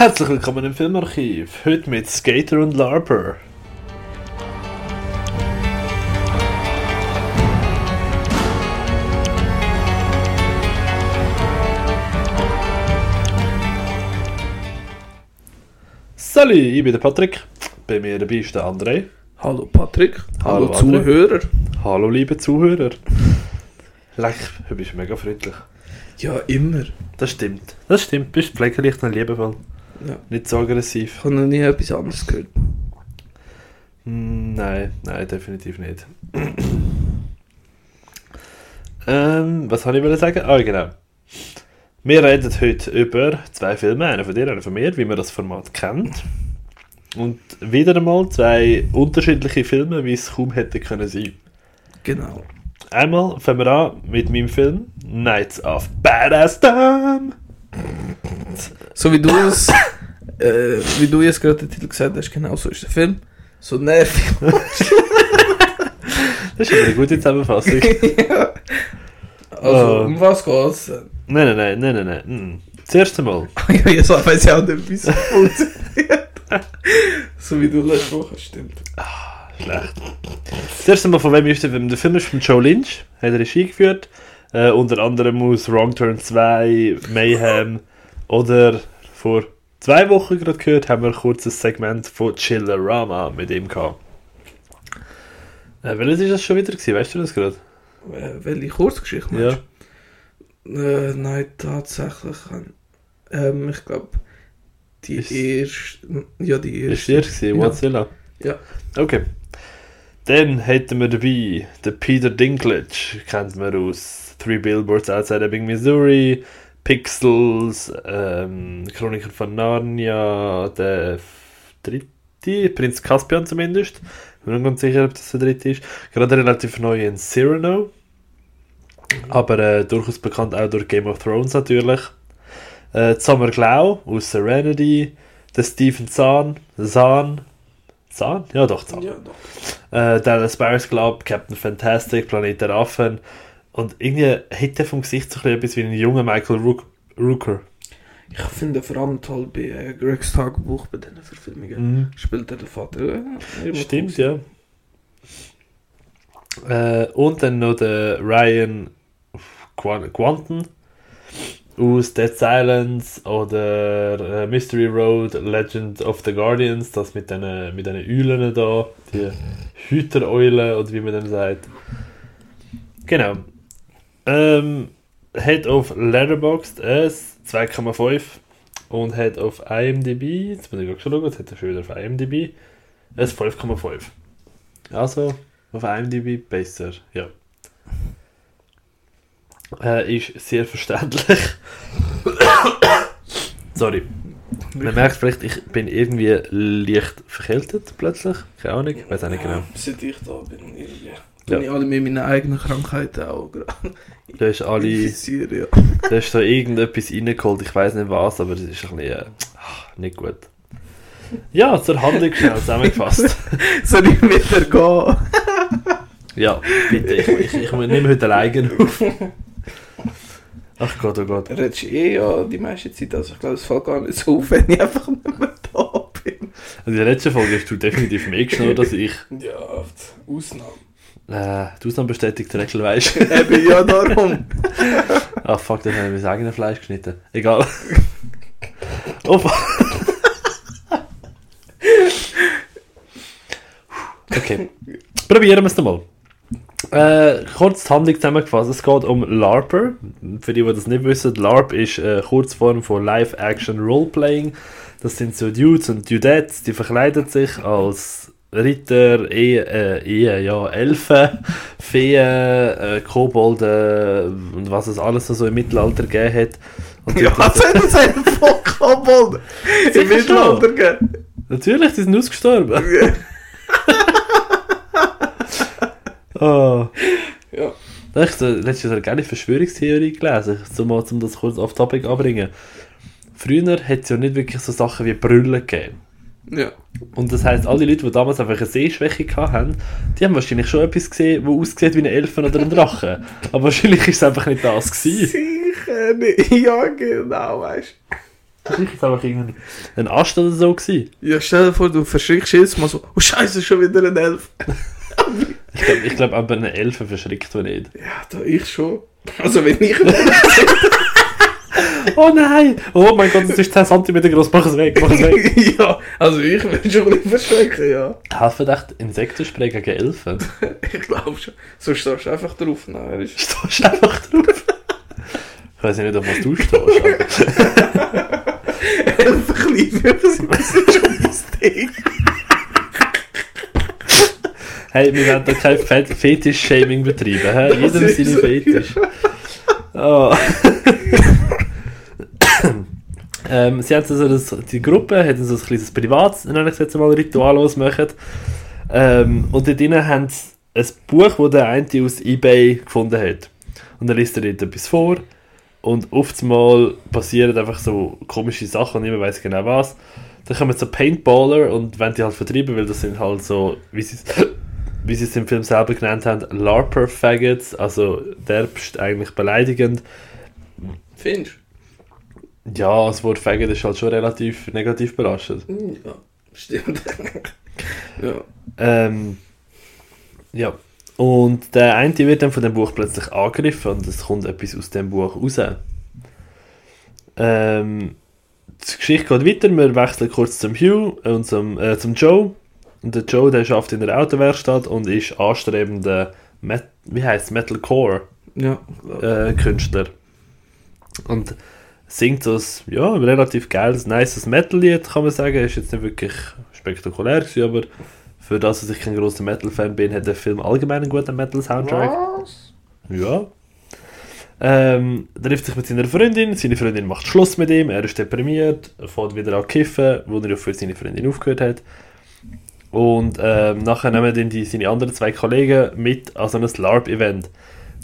Herzlich willkommen im Filmarchiv. Heute mit Skater und Larper. Salut, ich bin der Patrick. Bei mir dabei ist der André. Hallo Patrick. Hallo, Hallo. Zuhörer. Hallo, liebe Zuhörer. Leck, du bist mega freundlich. Ja, immer. Das stimmt. Das stimmt. Du bist pflegeleicht und liebevoll. Ja. Nicht so aggressiv. Ich habe noch nie etwas anderes gehört. Mm, Nein, nein, definitiv nicht. ähm, was wollte ich sagen? Ah, genau. Wir reden heute über zwei Filme, einer von dir, einer von mir, wie man das Format kennt. Und wieder einmal zwei unterschiedliche Filme, wie es kaum hätte können sein. Genau. Einmal fangen wir an mit meinem Film Nights of Badass Time. So wie du es, äh, wie du jetzt gerade den Titel gesagt hast, genau so ist der Film. So nervig. Das ist eine gute Zusammenfassung. ja. Also, Oh. um was geht's? nein, nein, nein, nein, nein, nein. Mm. Zuerst einmal. ja, jetzt weiß ich auch nicht, wie es funktioniert. so wie du letzte Woche, stimmt. Schlecht. Zuerst einmal, von wem ist der Film? Der Film ist von Joe Lynch, hat Regie geführt. Äh, unter anderem aus Wrong Turn 2, Mayhem oder vor zwei Wochen gerade gehört, haben wir ein kurzes Segment von Chillerama mit ihm gehabt. Äh, welches ist das schon wieder gewesen? Weißt du das gerade? Äh, welche Kurzgeschichte Ja. meinst du? Äh, nein, tatsächlich. Ähm, ich glaube, die Ist- erste. Ja, die Ist erste. der gewesen? Ja. Godzilla? Ja. Okay. Dann hätten wir dabei den Peter Dinklage, kennt man aus Three Billboards Outside Ebbing, Missouri, Pixels, ähm, Chroniker von Narnia, der dritte, Prinz Caspian zumindest. Ich bin mir nicht ganz sicher, ob das der dritte ist. Gerade relativ neu in Cyrano. Aber äh, durchaus bekannt auch durch Game of Thrones natürlich. Äh, Summer Glau aus Serenity, der Stephen Zahn, Zahn, Zahn? Ja doch, Zahn. Ja, doch. Äh, Dallas Buyers Club, Captain Fantastic, Planet der Affen. Und irgendwie hat er vom Gesicht so etwas wie ein junger Michael Rook Rooker. Ich finde vor allem toll bei äh, Gregs Tagebuch bei diesen Verfilmungen. Spielt er den Vater. Äh, Stimmt, ja. Äh, und dann noch der Ryan Quan- Quanten aus Dead Silence oder äh, Mystery Road, Legend of the Guardians, das mit den mit den Eulen da, die Hütereulen oder wie man dem sagt. Genau. Ähm, hat auf Letterboxd ein 2,5 und hat auf IMDb, jetzt muss ich gerade schauen, jetzt hat er schon wieder auf IMDb ein 5,5. Also auf IMDb besser, ja. Äh, ist sehr verständlich. Sorry. Man merkt vielleicht, ich bin irgendwie leicht verkältet plötzlich. Keine Ahnung, ich weiß auch nicht genau. Seit ich da bin, irgendwie. Ja. Ja. Ich alle mit meinen eigenen Krankheiten auch gerade. Du hast alle, ja. du hast da irgendetwas reingeholt, ich weiß nicht was, aber es ist ein bisschen äh, nicht gut. Ja, zur Handlung schnell zusammengefasst. Soll ich wieder gehen? Ja, bitte, ich, ich, ich nehme heute alleine auf. Ach Gott, oh Gott. Redest eh ja die meiste Zeit, also ich glaube, es fällt gar nicht so auf, wenn ich einfach nicht mehr da bin. Also in der letzten Folge hast du definitiv mehr geschnurrt als ich. Ja, Ausnahme. Äh, die Ausnahme bestätigt die Regel, weißt du. Eben, ja, darum. Ach fuck, dann haben wir mein eigenes Fleisch geschnitten. Egal. oh, okay. Probieren wir es mal. Äh, kurz die Handlung zusammengefasst. Es geht um LARPer. Für die, die das nicht wissen, LARP ist eine Kurzform von Live-Action Roleplaying. Das sind so Dudes und Dudettes, die verkleiden sich als Ritter, Ehe, äh, Ehe, ja, Elfen, Feen, äh, Kobolde und was es alles so im Mittelalter gegeben hat. Und Ja, was hat das einen Vollkommel Sicher im Mittelalter gegeben? Natürlich, die sind ausgestorben. Oh. Ja. Da habe ich so Jahr eine geile Verschwörungstheorie gelesen, um, mal- um das kurz auf Topic anbringen. Früher hat es ja nicht wirklich so Sachen wie Brüllen gegeben. Ja. Und das heisst, alle Leute, die damals einfach eine Sehschwäche hatten, die haben wahrscheinlich schon etwas gesehen, das aussieht wie ein Elfen oder ein Drache. Aber wahrscheinlich ist es einfach nicht das gewesen. Sicher nicht. Ja, genau, weißt du. Vielleicht war es einfach irgendein ein Ast oder so. Gewesen. Ja, stell dir vor, du verschrickst jedes Mal so, oh Scheiße, schon wieder ein Elf. Ich glaube, ich glaub, aber eine Elfe verschrickt man nicht. Ja, da ich schon. Also wenn ich... Oh nein! Oh mein Gott, es ist 10 cm groß, mach es weg, mach es weg. ja, also ich würde schon ein bisschen verschrecken, ja. Helfen echt Insektenspray gegen Elfen? Ich glaube schon. Sonst stehst du einfach drauf. Nein, ist... Stehst einfach drauf. Ich weiß nicht, auf was du stehst. Aber Elf Kleinwürmer sind das schon mein Ding. hey, wir werden da kein Fet- Fetisch-Shaming betreiben. Hä? Jeder ist seine so, Fetisch. Oh. Ähm, sie haben so das, die Gruppe hat so ein kleines Privat, nenne ich jetzt mal, Ritual ausmachen. Ähm, und dort drinnen haben sie ein Buch, das der eine aus Ebay gefunden hat. Und dann liest er dort etwas vor. Und oftmals passieren einfach so komische Sachen und niemand weiß genau was. Dann kommen so Paintballer und wenn die halt vertrieben, weil das sind halt so, wie sie es wie es im Film selber genannt haben, LARPer-Faggots, also derbst eigentlich beleidigend. Findest Ja, das Wort Faggot ist halt schon relativ negativ belastet. du? Ja, stimmt. ja. Ähm, ja. Und der eine wird dann von dem Buch plötzlich angegriffen und es kommt etwas aus dem Buch raus. Ähm, die Geschichte geht weiter, wir wechseln kurz zum Hugh und zum, äh, zum Joe. Und der Joe, der arbeitet in der Autowerkstatt und ist anstrebender, Met wie heißt Metalcore Ja, äh, Künstler. Und singt so ein, ja, relativ geiles, nices Metal-Lied, kann man sagen. Ist jetzt nicht wirklich spektakulär gewesen, aber für das, dass ich kein großer Metal-Fan bin, hat der Film allgemein einen guten Metal-Soundtrack. Ja. Ähm, er trifft sich mit seiner Freundin, seine Freundin macht Schluss mit ihm, er ist deprimiert, er fährt wieder an kiffen, wo er ja für seine Freundin aufgehört hat. Und ähm, nachher nehmen dann die, seine anderen zwei Kollegen mit an so ein LARP-Event.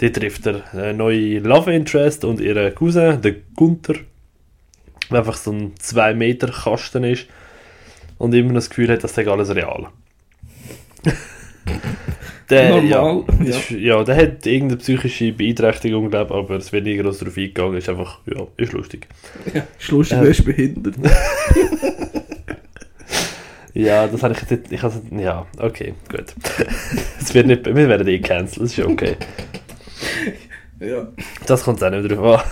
Dort trifft er eine neue Love Interest und ihren Cousin, den Gunther, der einfach so ein 2-Meter-Kasten ist und immer das Gefühl hat, das sei alles real. der, ja, Normal, ist, ja, der hat irgendeine psychische Beeinträchtigung, glaube aber es wird nie groß darauf eingegangen. Ist einfach, ja, ist lustig. Ja, ist lustig, Ähm. wer ist behindert. Ja, das habe ich jetzt nicht, ich habe ja, okay, gut. Es wird nicht, wir werden eh cancelled, das ist okay. Ja. Das kommt auch nicht drauf an.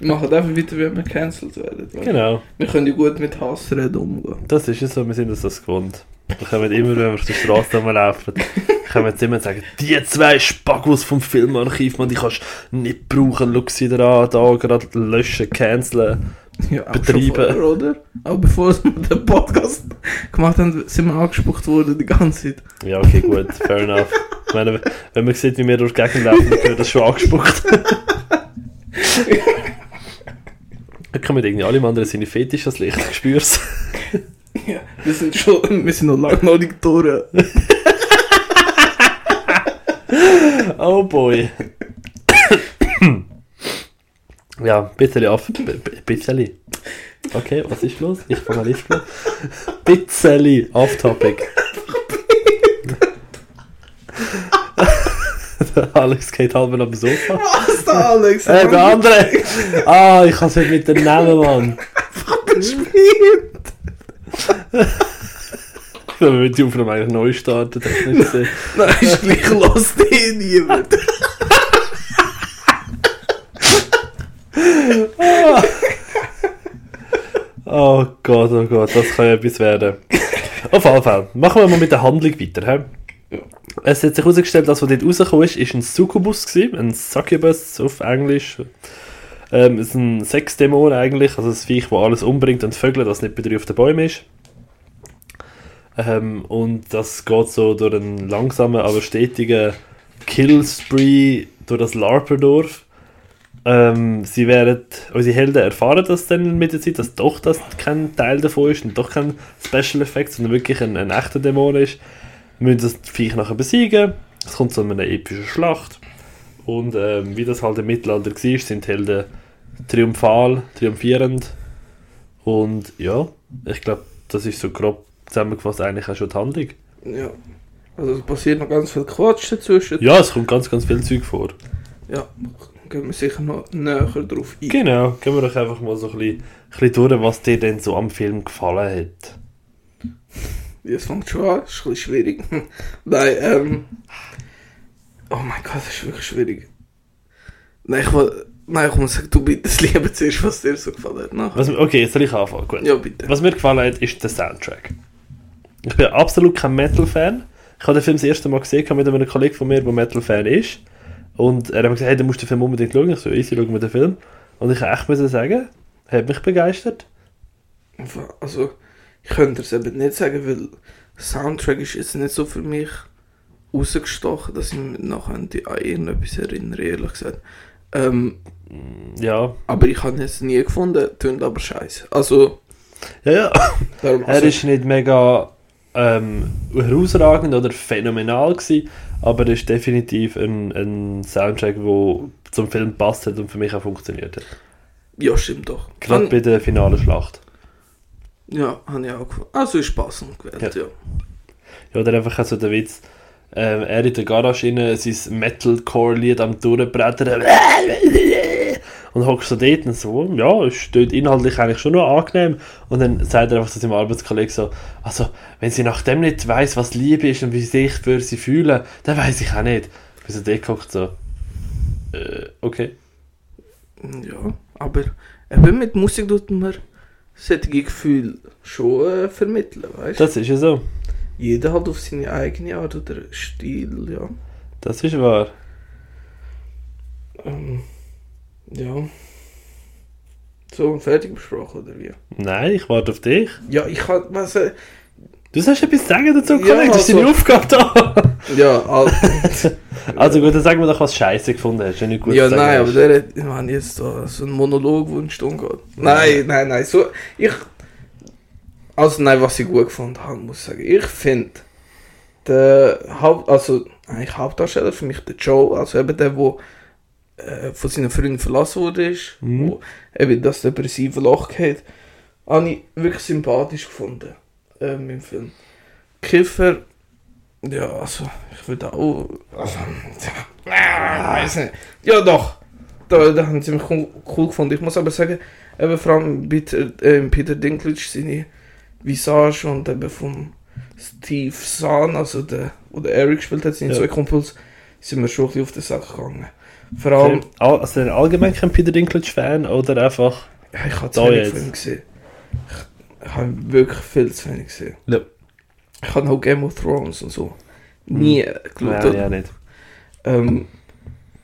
Wir machen einfach weiter, wenn wir cancelled werden. Genau, Wir können ja gut mit Hassreden umgehen. das ist es so, wir sind uns das gewohnt. Wir kommen immer, wenn wir auf der Straße rumlaufen, wir jetzt immer sagen, die zwei Spaggos vom Filmarchiv, man, die kannst du nicht brauchen, schau sie da an, da gerade löschen, canceln. Ja, auch Betreiben. vorher, oder? Auch bevor wir den Podcast gemacht haben, sind wir angespuckt worden die ganze Zeit. Ja, okay, gut, fair enough. Ich meine, wenn man sieht, wie wir durch die Gegend laufen, dann wird das schon angespuckt. Dann kommen irgendwie alle anderen seine Fetisch ans Licht, ich spür's. Ja, wir sind schon, wir sind noch lange noch nicht durch. Oh boy. ja, bisschen auf. b- b- Bisschen. Okay, was ist los? Ich fange an listen. Bisschen off topic. Der Alex geht halb dem Sofa. Was da, Alex? Äh, der andere! Ah, ich kann es nicht mit dem Namen, Mann. Spielt. Wenn wir die Aufnahme eigentlich neu starten, technisch gesehen. Nein, ist gleich los, eh niemand. Oh Gott, oh Gott, das kann ja etwas werden. Auf jeden Fall, machen wir mal mit der Handlung weiter. He? Es hat sich herausgestellt, dass was dort rausgekommen ist, ist ein Succubus gewesen, ein Succubus auf Englisch. Ähm, es ist ein Sexdämon eigentlich, also ein Viech, das alles umbringt und Vögel, das nicht bei dir auf den Bäumen ist. Ähm, und das geht so durch einen langsamen, aber stetigen Killspree durch das Larperdorf. Ähm, sie werden, unsere Helden erfahren das dann mit der Zeit, dass doch das kein Teil davon ist und doch kein Special Effekt, sondern wirklich ein, ein echter Dämon ist. Wir müssen das Viech nachher besiegen. Es kommt zu einer epischen Schlacht. Und ähm, wie das halt im Mittelalter war, sind die Helden triumphal, triumphierend. Und ja, ich glaube, das ist so grob zusammengefasst eigentlich auch schon die Handlung. Ja. Also es passiert noch ganz viel Quatsch dazwischen. Ja, es kommt ganz, ganz viel Zeug vor. Ja, gehen wir sicher noch näher drauf ein. Genau, gehen wir doch einfach mal so ein bisschen bisschen durch, was dir denn so am Film gefallen hat. Jetzt fängt schon an, ist ein bisschen schwierig. Nein, ähm. Oh mein Gott, das ist wirklich schwierig. Nein, ich will. Nein, ich muss sagen, du bitte lieber zuerst, was dir so gefallen hat. Nachher. Was, okay, jetzt soll ich anfangen. Gut. Ja, bitte. Was mir gefallen hat, ist der Soundtrack. Ich bin absolut kein Metal-Fan. Ich habe den Film das erste Mal gesehen mit einem Kollegen von mir, der Metal-Fan ist. Und er hat mir gesagt, hey, du musst den Film unbedingt schauen. Ich so, easy, schau mir den Film. Und ich echt müssen sagen, er hat mich begeistert. Also, ich könnte es eben nicht sagen, weil der Soundtrack ist jetzt nicht so für mich rausgestochen, dass ich mich nachher an irgendetwas erinnere, ehrlich gesagt. Ähm, Ja. aber ich habe ihn jetzt nie gefunden, tönt aber scheiße. Also, Ja, ja. darum, Er also, ist nicht mega ähm, herausragend oder phänomenal gewesen, aber er ist definitiv ein, ein Soundtrack, der zum Film passt hat und für mich auch funktioniert hat. ja, stimmt doch. Gerade bei der finalen Schlacht. Ja, habe ich auch gefunden. Also ist passend gewählt, ja. Ja, oder einfach so der Witz, ähm, er in der Garage innen, sein Metalcore-Lied am Durchbrettern und hockst so dort und so, ja, es steht inhaltlich eigentlich schon noch angenehm und dann sagt er einfach zu seinem Arbeitskollegen so, also, wenn sie nach dem nicht weiss, was Liebe ist und wie sie sich für sie fühlen, dann weiß ich auch nicht. Bis er dort guckt so, äh, okay. Ja, aber eben mit Musik tut man solche Gefühle schon äh, vermitteln, weißt du? Das ist ja so. Jeder halt auf seine eigene Art oder Stil, ja. Das ist wahr. Ähm, ja. So, fertig besprochen, oder wie? Nein, ich warte auf dich. Ja, ich kann, was, äh, Du sollst etwas sagen dazu, Ja, Kollege, das ist deine also- Aufgabe da. Ja, al- Also gut, dann sag mir doch, was Scheiße gefunden hast. Wenn du gut ja, sagen nein, aber der hat, ich meine, jetzt da so ein Monolog, wo eine Stunde geht. Nein, nein, nein, so, ich, also nein, was ich gut gefunden habe, muss ich sagen, ich finde, der Haupt, also, eigentlich Hauptdarsteller für mich der Joe, also eben der, wo äh, von seinen Freunden verlassen wurde, ist, Mhm. wo eben das depressive Loch geht, habe ich wirklich sympathisch gefunden, ähm, im Film. Kiffer, ja, also, ich würde auch, also, ja, weiß nicht. Ja, doch. Da, da haben sie mich cool, gefunden. Ich muss aber sagen, eben vor allem Peter, äh, Peter Dinklage, seine Visage und eben vom Steve Zahn, also der, wo der Eric gespielt hat, seine Ja. zwei Kumpels, sind mir schon ein bisschen auf den Sack gegangen. Vor allem, Al- Also ein allgemein kein Peter Dinklage-Fan oder einfach... ja, ich habe zu wenig jetzt. von ihm gesehen. Ich, ich habe wirklich viel zu wenig gesehen. Ja. Ich habe auch Game of Thrones und so. Nie äh, geschaut. Nein, ja nicht. Ähm,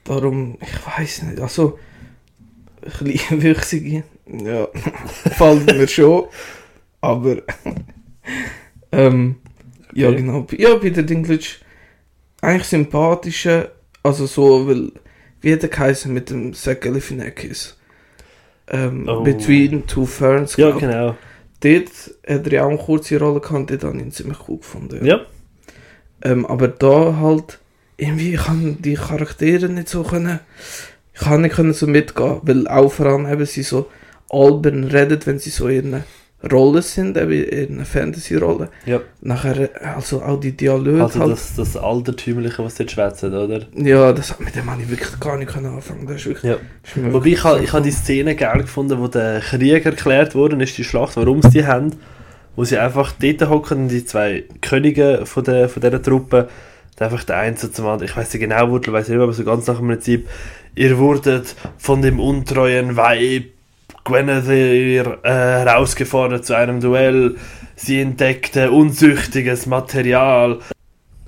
darum, ich weiß nicht, also, kleinwüchsige, ja, gefällt mir schon, aber, ähm, ja Okay. genau, ja, Peter Dinklage, eigentlich sympathischer, also so, weil, wie hat er geheißen mit dem Zach Galifianakis? Ähm, Oh. Between Two Ferns, Ja, genau. Dort hat er ja auch eine kurze Rolle gehabt, dort habe ich ihn ziemlich cool gefunden. Ja. Ähm, aber da halt, irgendwie, ich kann die Charaktere nicht so können, ich kann nicht können so mitgehen, weil auch vor allem eben sie so albern reden, wenn sie so in einer Rolle sind, eben in einer Fantasy-Rolle. Ja. Nachher, also auch die Dialoge Also halt. das, das Altertümliche, was dort schwätzen, oder? ja, das, mit dem habe ich wirklich gar nicht anfangen. Das ist wirklich, Ja. ist Wobei wirklich ich, ha- ich habe die Szene geil gefunden, wo der Krieg erklärt worden ist, die Schlacht, warum sie die haben, wo sie einfach dort hocken, die zwei Könige von, der, von dieser Truppe, einfach der eine so zum anderen, ich weiß nicht genau, wo, weiß nicht, aber so ganz nach dem Prinzip, ihr wurdet von dem untreuen Weib Guinevere äh, herausgefordert zu einem Duell, sie entdeckte unsüchtiges Material.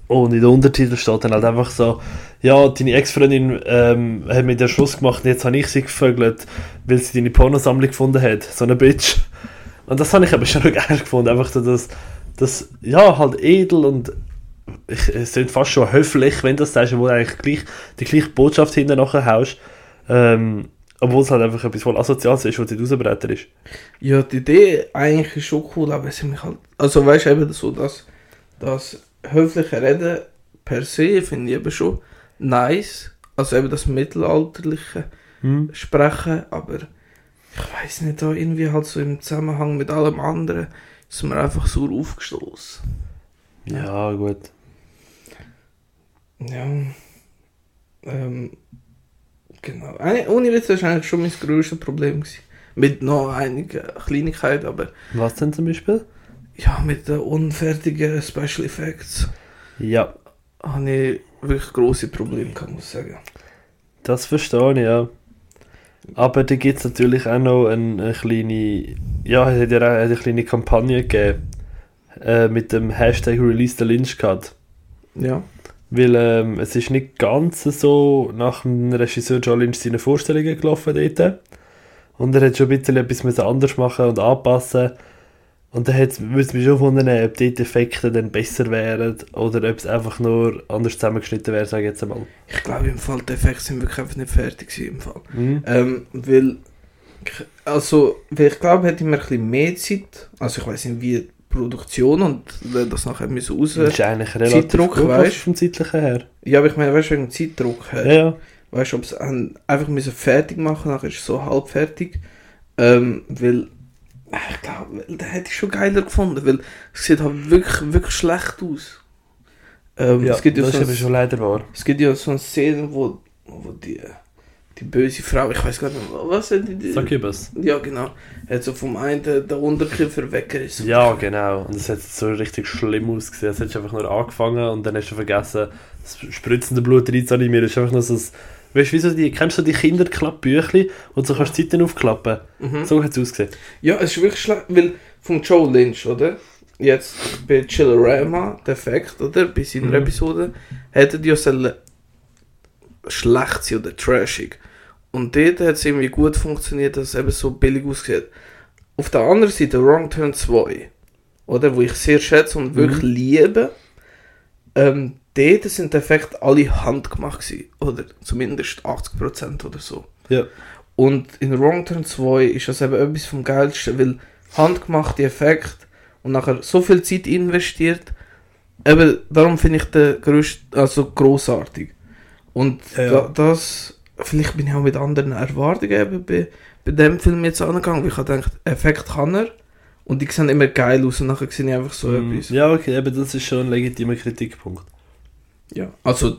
Und in der Untertitel steht dann halt einfach so, ja, deine Ex-Freundin ähm, hat mit dir Schluss gemacht und jetzt habe ich sie gevögelt, weil sie deine Pornosammlung gefunden hat. So eine Bitch. Und das habe ich aber schon geil gefunden. Einfach so das, das ja, halt edel und ich, es sind fast schon höflich, wenn du das sagst, wo du eigentlich gleich, die gleiche Botschaft hinten nachher haust. Ähm, obwohl es halt einfach etwas voll Asoziales ist, was dort rausbretter ist. Ja, die Idee eigentlich ist schon cool, aber es ist mich halt. Also weißt du eben so, dass das höfliche Reden per se finde ich eben schon nice. Also eben das mittelalterliche Hm? Sprechen, aber ich weiß nicht, da irgendwie halt so im Zusammenhang mit allem anderen ist mir einfach so aufgestoßen. Ja, gut. Ja. Ähm, genau. Witz, das war eigentlich schon mein grösstes Problem. Gewesen. Mit noch einigen Kleinigkeiten, aber Was denn zum Beispiel? ja, mit den unfertigen Special Effects Ja, habe ich wirklich große Probleme muss ich sagen. das verstehe ich, ja. Aber da gibt es natürlich auch noch eine, eine kleine, ja, es hat ja auch eine kleine Kampagne gegeben äh, mit dem Hashtag Release the Lynch Cut. Ja. Weil ähm, es ist nicht ganz so nach dem Regisseur John Lynch seine Vorstellungen gelaufen dort. Und er hat schon ein bisschen etwas anders machen und anpassen. Und dann würde mich schon wundern, ob die Effekte dann besser wären oder ob es einfach nur anders zusammengeschnitten wäre, sage ich jetzt einmal. Ich glaube, im Fall, die Effekte sind wirklich einfach nicht fertig gewesen, im Fall. Mhm. Ähm, weil, also, weil ich glaube, hätte ich mir ein bisschen mehr Zeit, also ich weiß nicht, wie Produktion und das nachher müssen raus. Das ist eigentlich relativ Zeitdruck, gut weißt? vom zeitlichen her. Ja, aber ich meine, weißt du, wegen Zeitdruck her. Ja, ja. Weißt du, ob sie einfach müssen fertig machen, nachher ist es so halb fertig. Ähm, weil, äh, ich glaube, da hätte ich schon geiler gefunden, weil es sieht halt wirklich, wirklich schlecht aus. Ähm, ja es, gibt ja das so ist aber ein, schon leider wahr. es gibt ja so eine Szene, wo, wo die, die böse Frau, ich weiß gar nicht, was hat die, Succubus. Ja, genau. Hat so vom einen den Unterkiefer weggerissen. Ja, genau. Und es hat so richtig schlimm ausgesehen. Es hat einfach nur angefangen und dann hast du vergessen, das spritzende Blut reinzuanimieren. Es ist einfach nur so ein, weißt du, so die, kennst du die Kinderklappbüchli, du so kannst die Seiten aufklappen? Mhm. So hat es ausgesehen. Ja, es ist wirklich schlecht, weil vom Joe Lynch, oder? Jetzt bei Chillerama, der Fact, oder? Bei seiner Mhm. Episode, hätte die ja schlecht sein oder trashig. Und dort hat es irgendwie gut funktioniert, dass es eben so billig aussieht. Auf der anderen Seite Wrong Turn 2, oder? Wo ich sehr schätze und wirklich liebe. Ähm, dort sind die Effekte alle handgemacht gewesen, oder? Zumindest 80% oder so. Ja. Und in Wrong Turn 2 ist das eben etwas vom Geilsten, weil handgemachte Effekte und nachher so viel Zeit investiert, eben darum finde ich den grösst, also grossartig. Und Ja. da, das, vielleicht bin ich auch mit anderen Erwartungen eben bei, bei dem Film jetzt angegangen, weil ich habe gedacht, Effekt kann er und die sehen immer geil aus und nachher sehe ich einfach so Mm, etwas. Ja, okay, eben, das ist schon ein legitimer Kritikpunkt. Ja. Also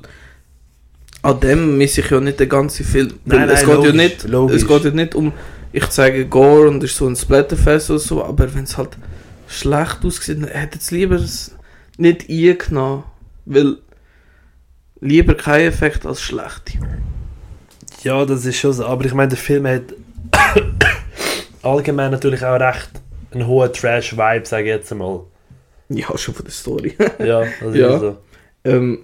an dem misse ich ja nicht den ganzen Film. Nein, Weil es, nein, geht ja logisch, nicht, logisch. es geht ja nicht um, ich zeige Gore und es ist so ein Splatterfest oder so, aber wenn es halt schlecht aussieht, dann hätte es lieber nicht eingenommen. Weil lieber kein Effekt als schlechte. Ja, das ist schon so. Aber ich meine, der Film hat allgemein natürlich auch recht einen hohen Trash-Vibe, sage ich jetzt einmal. Ja, schon von der Story. Ja, das Ja. ist so. ähm,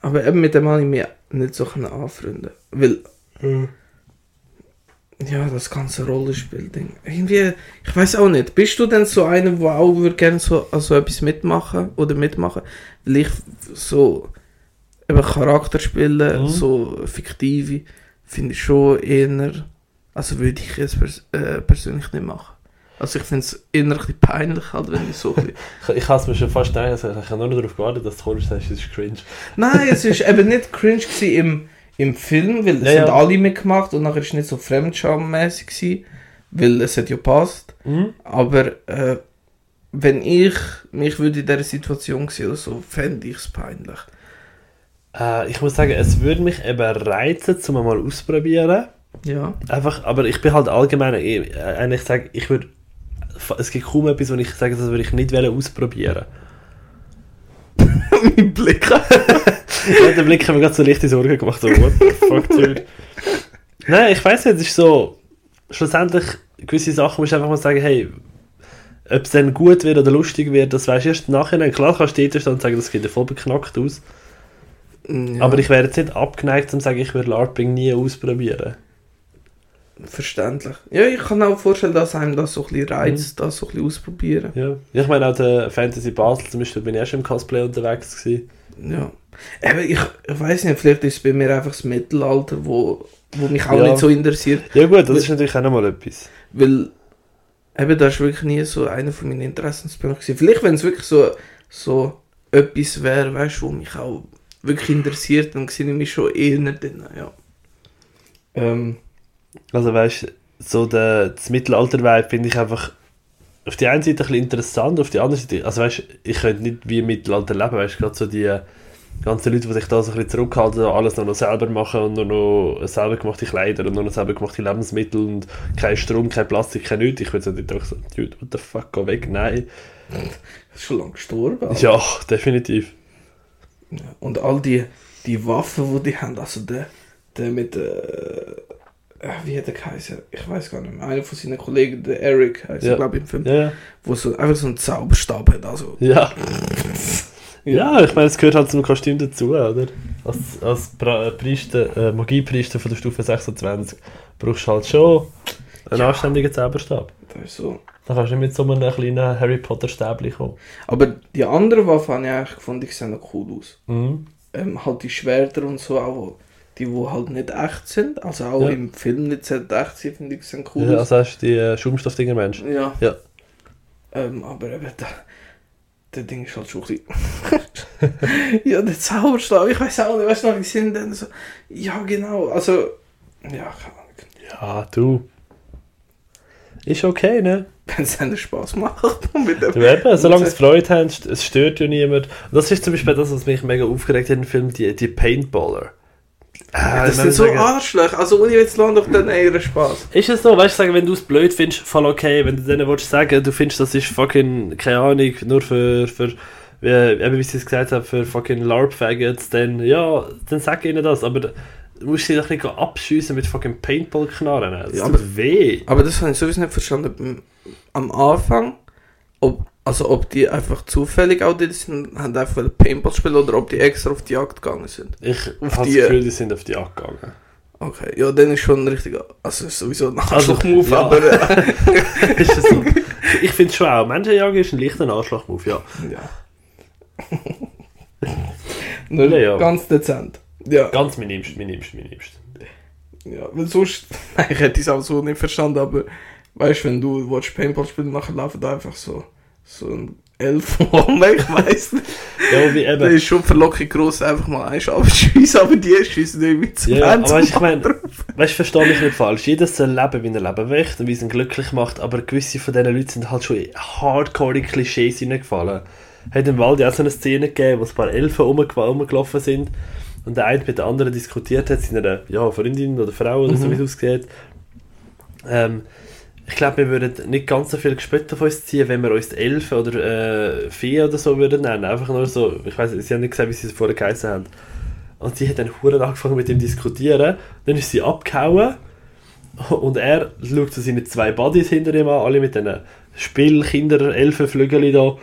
aber eben mit dem habe ich mich nicht so anfreunden. Weil Ja, das ganze Rollenspiel-Ding. Irgendwie, ich weiß auch nicht. Bist du denn so einer, der auch würde gerne so also etwas mitmachen oder mitmachen? Weil ich so eben Charakter spielen, Mhm. so fiktive, finde ich schon eher. Also würde ich jetzt pers äh, persönlich nicht machen. Also ich finde es eher ein bisschen peinlich, halt, wenn ich so Ich, ich kann es mir schon fast denken, also ich habe nur noch darauf gewartet, dass du kommst, sagst, es ist cringe. Nein, es ist eben nicht cringe im, im Film, weil es Ja, haben ja. alle mitgemacht und nachher ist es nicht so fremdschammäßig gewesen, weil es hat ja passt. Mhm. Aber äh, wenn ich mich würde in dieser Situation sehen oder so, fände ich es peinlich. Äh, ich muss sagen, es würde mich eben reizen, zum mal ausprobieren. Ja. Einfach, aber ich bin halt allgemein, eh, eigentlich sage ich würde, es gibt kaum etwas, wo ich sage, das würde ich nicht wollen ausprobieren. mein Blick. ja, der Blick hat mir gerade so leichte Sorgen gemacht, so, what the fuck, dude. Nein, ich weiß nicht, es ist so, schlussendlich, gewisse Sachen musst du einfach mal sagen, hey, ob es dann gut wird oder lustig wird, das weißt du erst im Nachhinein. Klar kannst du stehen und sagen, das geht ja voll beknackt aus. Ja, Aber ich wäre jetzt nicht abgeneigt, zu sagen, ich würde LARPing nie ausprobieren. verständlich. Ja, ich kann auch vorstellen, dass einem das so ein bisschen reizt, das so ein bisschen ausprobieren. Ja. Ich meine auch der Fantasy Basel zum Beispiel, bin ich erst im Cosplay unterwegs gewesen. Ja. Aber ich, ich weiß nicht, vielleicht ist es bei mir einfach das Mittelalter, wo, wo mich auch Ja. nicht so interessiert. Ja gut, das ist natürlich auch nochmal etwas. Weil eben das ist wirklich nie so einer von meinen Interessenspunkten. gewesen. Vielleicht, wenn es wirklich so, so etwas wäre, weißt du, wo mich auch wirklich interessiert, dann sehe ich mich schon eher drin, ja. Ähm, Also weißt du, so der, das Mittelalter-Vibe finde ich einfach auf die einen Seite ein bisschen interessant, auf die andere Seite, also weißt du, ich könnte nicht wie im Mittelalter leben, weißt du, gerade so die ganze Leute, die sich da so ein bisschen zurückhalten, alles nur noch selber machen und nur noch selber gemachte Kleider und nur noch selber gemachte Lebensmittel und kein Strom, kein Plastik, kein nichts. Ich würde so auch so, dude, what the fuck, geh weg, nein. Das ist schon lange gestorben. aber- Ja, definitiv. Und all die, die Waffen, die die haben, also der, der mit, äh, äh, wie hat der geheißen? Ich weiß gar nicht mehr. Einer von seinen Kollegen, der Eric, heißt Ja. er, glaube ich, im Film, Ja, wo so einfach so einen Zauberstab hat. Also, Ja. Ja, ich meine, es gehört halt zum Kostüm dazu, oder? Als, als Pra- Priester, äh, Magiepriester von der Stufe 26 brauchst du halt schon einen Ja. anständigen Zauberstab. das ist so. Dann kannst du mit so einem kleinen Harry Potter Stäbchen kommen. Aber die anderen Waffen habe ich eigentlich gefunden, die sehen noch cool aus. Mhm. Ähm, halt die Schwerter und so auch, die wo halt nicht echt sind, also auch Ja. im Film nicht echt sind, finde ich, sehen cool Ja, aus. also hast du die äh, Schaumstoffdinger Mensch. Ja. Ja. Ähm, aber eben, der, der Ding ist halt schon ein ja, der Zauberstab, ich weiß auch nicht, weißt du noch, die sind dann so... Ja, genau, also... Ja, keine Ahnung. Ja, du. Ist okay, ne? Wenn es einen Spaß macht. mit dem, Du eben, solange es Freude hast, es stört ja niemand. Und das ist zum Beispiel das, was mich mega aufgeregt hat im Film, die, die Paintballer. Ah, das sind so meine, Arschlöcher, also ohne jetzt lang doch dann eher Spaß. Ist es so, weißt du, sagen, wenn du es blöd findest, voll okay. Wenn du denen willst sagen, du findest, das ist fucking, keine Ahnung, nur für, für wie, eben wie sie es gesagt haben, für fucking LARP-Faggots, dann, ja, dann sag ihnen das. Aber musst sie doch nicht abschiessen mit fucking Paintball-Knarren. Das Ja, tut aber- weh. Aber das habe ich sowieso nicht verstanden. Am Anfang, ob, also ob die einfach zufällig auch dort sind, haben einfach Paintball spielen oder ob die extra auf die Jagd gegangen sind. Ich habe das die- Gefühl, die sind auf die Jagd gegangen. Okay, ja, dann ist schon richtig, also ist sowieso ein Also, Arschloch-Move, ja. aber äh, ist das so? Ich finde es schon auch. Menschenjagd ist ein leichter Anschlag-Move, ja. ja. Nur ja. ganz dezent. Ja, Ganz minimst, minimst, minimst. ja, weil sonst, nein, ich hätte es auch so nicht verstanden, aber weißt du, wenn du willst Paintball spielen, nachher laufen da einfach so, so ein Elf rum, ich weiss nicht. Ja, wie eben. ist schon verlockend groß, einfach mal einen abschießen, aber die schießen irgendwie zu Ja, aber weißt, ich meine, weißt, verstehe mich nicht falsch. Jeder soll leben, wie er leben möchte und wie es ihn glücklich macht, aber gewisse von diesen Leuten sind halt schon hardcore in Klischees hineingefallen. Hat im Wald ja auch so eine Szene gegeben, wo ein paar Elfen rumge- rumgelaufen sind und der eine mit der anderen diskutiert hat, seiner ja, Freundin oder Frau oder so, Mhm. wie es aussieht. Ähm, ich glaube, wir würden nicht ganz so viel Gespött auf uns ziehen, wenn wir uns Elfen oder äh, Fee oder so würden nennen. Einfach nur so, ich weiß sie haben nicht gesagt, wie sie es vorher geheißen haben. Und sie hat dann Huren angefangen mit ihm zu diskutieren. Dann ist sie abgehauen. Und er schaut zu seinen zwei Buddies hinter ihm an, alle mit diesen Spielkinder-Elfenflügeln da.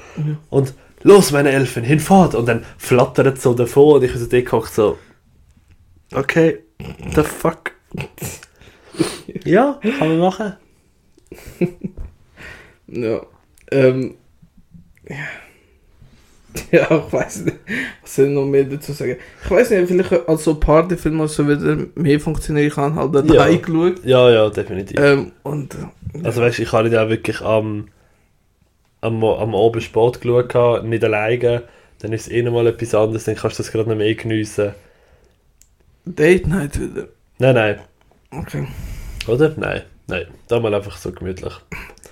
Und los, meine Elfen, hinfahrt! Und dann flattert es so davon und ich so dort so, okay, the fuck. ja, kann man machen. Ja. Ähm. Ja. Ja, ich weiß nicht. Was soll ich noch mehr dazu sagen? Ich weiß nicht, vielleicht als so Partyfilm oder so wieder mehr funktionieren. Ich habe halt da Ja. geschaut. Ja, ja, definitiv. Ähm, und. äh, Also weißt du, ich habe ja auch wirklich am, am, am Abend Sport geschaut, gehabt, nicht alleine. Dann ist es eh nochmal etwas anderes, dann kannst du das gerade noch mehr geniessen. Date Night wieder. Nein, nein. Okay. Oder? Nein, nein. Da mal einfach so gemütlich.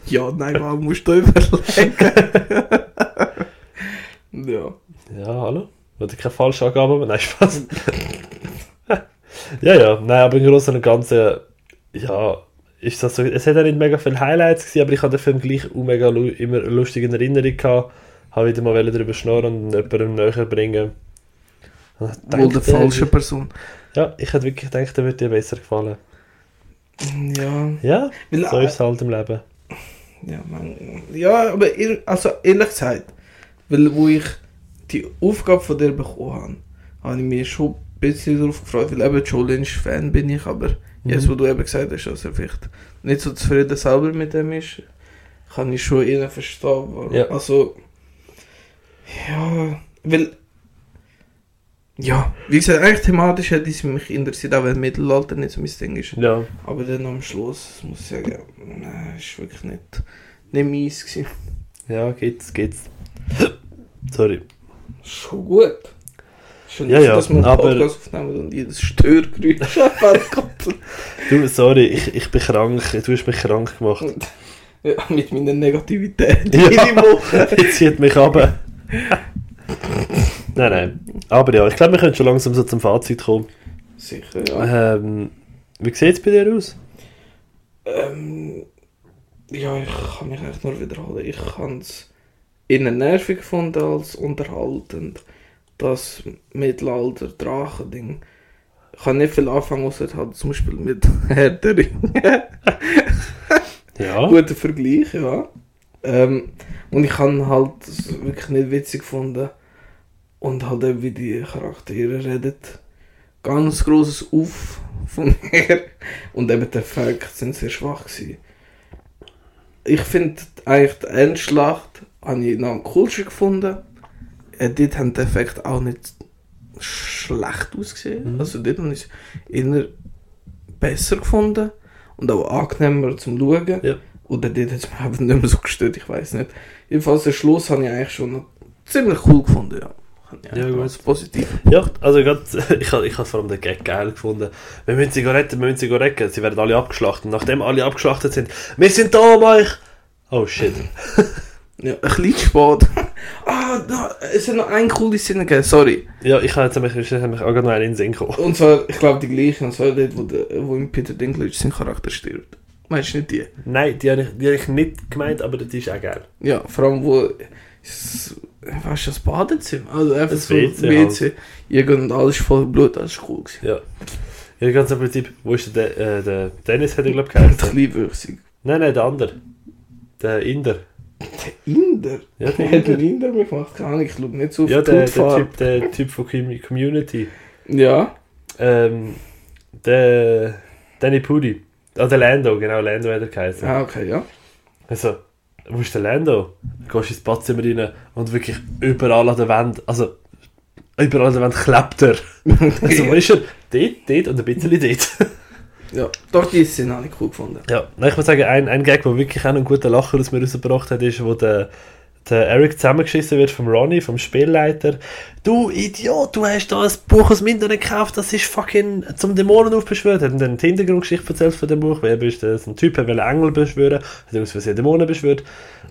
Ja, nein, warum musst du überlegen? ja. Ja, hallo? Wollte ich keine falsche Angabe haben? Nein, Spaß. ja, ja. Nein, aber im Großen und Ganzen, ja, ist das so. Es hat ja nicht mega viele Highlights gewesen, aber ich habe den Film gleich auch mega immer lustig in Erinnerung gehabt. Habe wieder mal darüber schnurren und jemandem näher bringen. Wohl der falsche Person. Ja, ich hätte wirklich gedacht, der würde dir besser gefallen. Ja. Ja, Weil, so ist es halt im Leben. Ja, man, ja, aber also ehrlich gesagt, weil wo ich die Aufgabe von dir bekommen habe, habe ich mich schon ein bisschen darauf gefreut, weil eben Joe Lynch Fan bin ich, aber. Jetzt, wo du eben gesagt hast, dass er vielleicht nicht so zufrieden selber mit dem ist, kann ich schon eher verstehen. Ja. Also, ja, weil, ja, wie gesagt, eigentlich thematisch hätte es mich interessiert, auch wenn Mittelalter nicht so mein Ding ist. Ja, Aber dann am Schluss muss ich sagen, nein, ist wirklich nicht, nicht meins gewesen. ja, geht's, geht's. Sorry. Schon gut. Schon Ja, nicht, ja, dass wir aber- Podcast aufnehmen und jedes Störgeräusch. Du, sorry, ich, ich bin krank. Du hast mich krank gemacht. ja, mit meiner Negativität Ja. Jetzt zieht mich ab. nein, nein. Aber ja, ich glaube, wir können schon langsam so zum Fazit kommen. Sicher, ja. Ähm, wie sieht es bei dir aus? Ähm, ja, ich kann mich echt nur wiederholen. Ich habe es eher nervig gefunden als unterhaltend. Das Mittelalter-Drachen-Ding. Ich kann nicht viel anfangen, außer halt zum Beispiel mit Herr der Ringe. Ja. Guter Vergleich, ja. Ähm, und ich habe halt wirklich nicht witzig gefunden. Und halt eben, wie die Charaktere reden. Ganz grosses Auf von mir. Und eben die Effekte sind sehr schwach gewesen. Ich finde eigentlich die Endschlacht habe ich noch am coolsten gefunden. Äh, dort haben die Effekte auch nicht schlecht ausgesehen. Mhm. Also dort habe ich es eher besser gefunden. Und auch angenehmer zum Schauen. Ja. Oder dort hat es mich einfach nicht mehr so gestört, ich weiß nicht. Jedenfalls den Schluss habe ich eigentlich schon ziemlich cool gefunden, ja. Ja, gut. als positiv. Ja, also grad, ich habe ich hab vor allem den Gag geil gefunden. Wir müssen sie retten, wir müssen sie retten. Sie werden alle abgeschlachtet. Und nachdem alle abgeschlachtet sind, wir sind da um euch! Oh shit. Ja, ein bisschen spät. ah, da, es hat noch eine coole Szene gegeben, sorry. Ja, ich habe jetzt mich, ich habe mich auch gerade noch einen in den Sinn gekommen. Und zwar, ich glaube die gleiche, und zwar dort, wo, der, wo im Peter Dinklage sein Charakter stirbt. Meinst du nicht die? Nein, die habe ich, die habe ich nicht gemeint, aber das ist auch geil. Ja, vor allem wo... Weißt du, das Badezimmer? Also einfach Das so WC WC. Irgend alles voll Blut, das ist cool gewesen. Ja. Ja, ganz im Prinzip, wo ist der, De äh, der Dennis, glaube ich Ein geheißen. würzig. Nein, nein, der andere. Der Inder. Der Inder? Ja, der Der hat Inder. den Inder gemacht, keine Ahnung, ich schaue nicht so auf Ja, der, der, typ, der Typ von Com- Community. Ja. Ähm, der Danny Pudi. Ah, der Lando, genau, Lando hat er geheißen. Ah, okay, ja. Also, wo ist der Lando? Du gehst ins Badzimmer rein und wirklich überall an der Wand, also überall an der Wand klebt er. Also, wo ist er? Dort, dort und ein bisschen dort. ja. Doch, die habe ich cool gefunden. ja, ich muss sagen, ein, ein Gag, der wirklich auch einen guten Lacher aus mir rausgebracht hat, ist, wo der, der Eric zusammengeschissen wird vom Ronnie, vom Spielleiter. Du Idiot, du hast da ein Buch aus dem Internet gekauft, das ist fucking zum Dämonen aufbeschwört. Hat ihm dann die Hintergrundgeschichte erzählt von dem Buch, weil er ist das ein Typ, der will Engel beschwören, hat er aus Versehen Dämonen beschwört.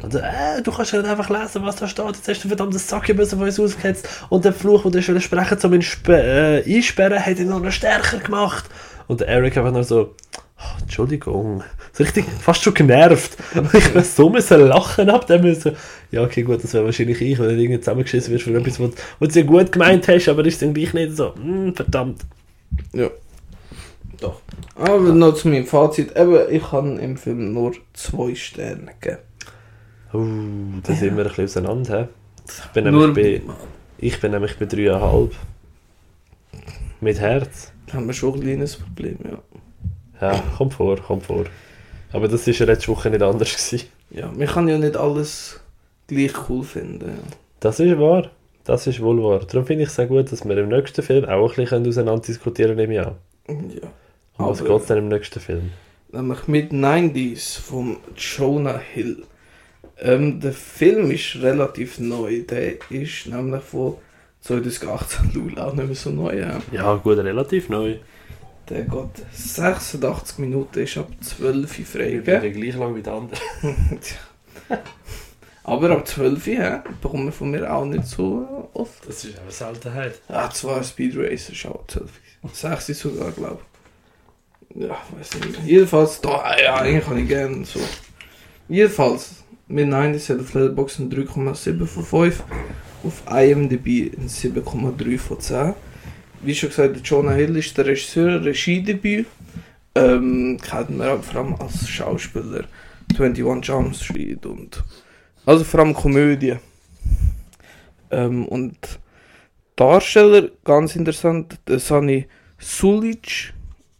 Und so, äh, du kannst ja nicht einfach lesen, was da steht, jetzt hast du verdammtes Sackgebüsse von uns ausgehetzt und der Fluch, den du sprechen zum ihn äh, einsperren, hat ihn noch stärker gemacht. Und der Eric einfach nur so, «Oh, Entschuldigung, so richtig fast schon genervt. Und ich war so müssen lachen ab dem müssen. Ja, okay, gut, das wäre wahrscheinlich ich, wenn du irgendwie zusammengeschissen wirst für etwas, was, was du ja gut gemeint hast, aber ist dann gleich nicht so, hm, verdammt. Ja. Doch. Aber noch zu meinem Fazit. Eben, ich habe im Film nur zwei Sterne gegeben. Uh, da sind wir ein bisschen auseinander. hä? Ich bin, Nur nämlich bei, ich bin nämlich bei dreieinhalb. Mit Herz. Haben wir schon ein kleines Problem, ja. Ja, kommt vor, kommt vor. Aber das war ja letzte Woche nicht anders. Gewesen. Ja, man kann ja nicht alles gleich cool finden. Ja. Das ist wahr. Das ist wohl wahr. Darum finde ich es sehr gut, dass wir im nächsten Film auch ein bisschen auseinander diskutieren nehme ich an. ja. Um was geht es denn im nächsten Film? Nämlich mit 90s vom Jonah Hill. Ähm, der Film ist relativ neu. Der ist nämlich von 2018. Lul auch nicht mehr so neu. Ja. Ja, gut, relativ neu. Der geht 86 Minuten, ist ab 12 Uhr Ich frei. bin gell? gleich lang wie der andere. Aber ab 12 Uhr ja, bekommt man von mir auch nicht so oft. Das ist eine Seltenheit. Ja, zwar Speed Racer ist auch 12 Uhr. 6 ist sogar, glaube ich. Ja, weiß nicht. Jedenfalls, da, ja, eigentlich kann ich gerne so. Jedenfalls, mit 90 hat auf Letterboxd ein 3,7 von 5. Auf IMDb ein 7,3 von 10. Wie schon gesagt, Jonah Hill ist der Regisseur, Regiedebüt. Ähm, kennt man auch vor allem als Schauspieler 21 Jump Street und also vor allem Komödie. Ähm, und Darsteller, ganz interessant, der Sani Sulic,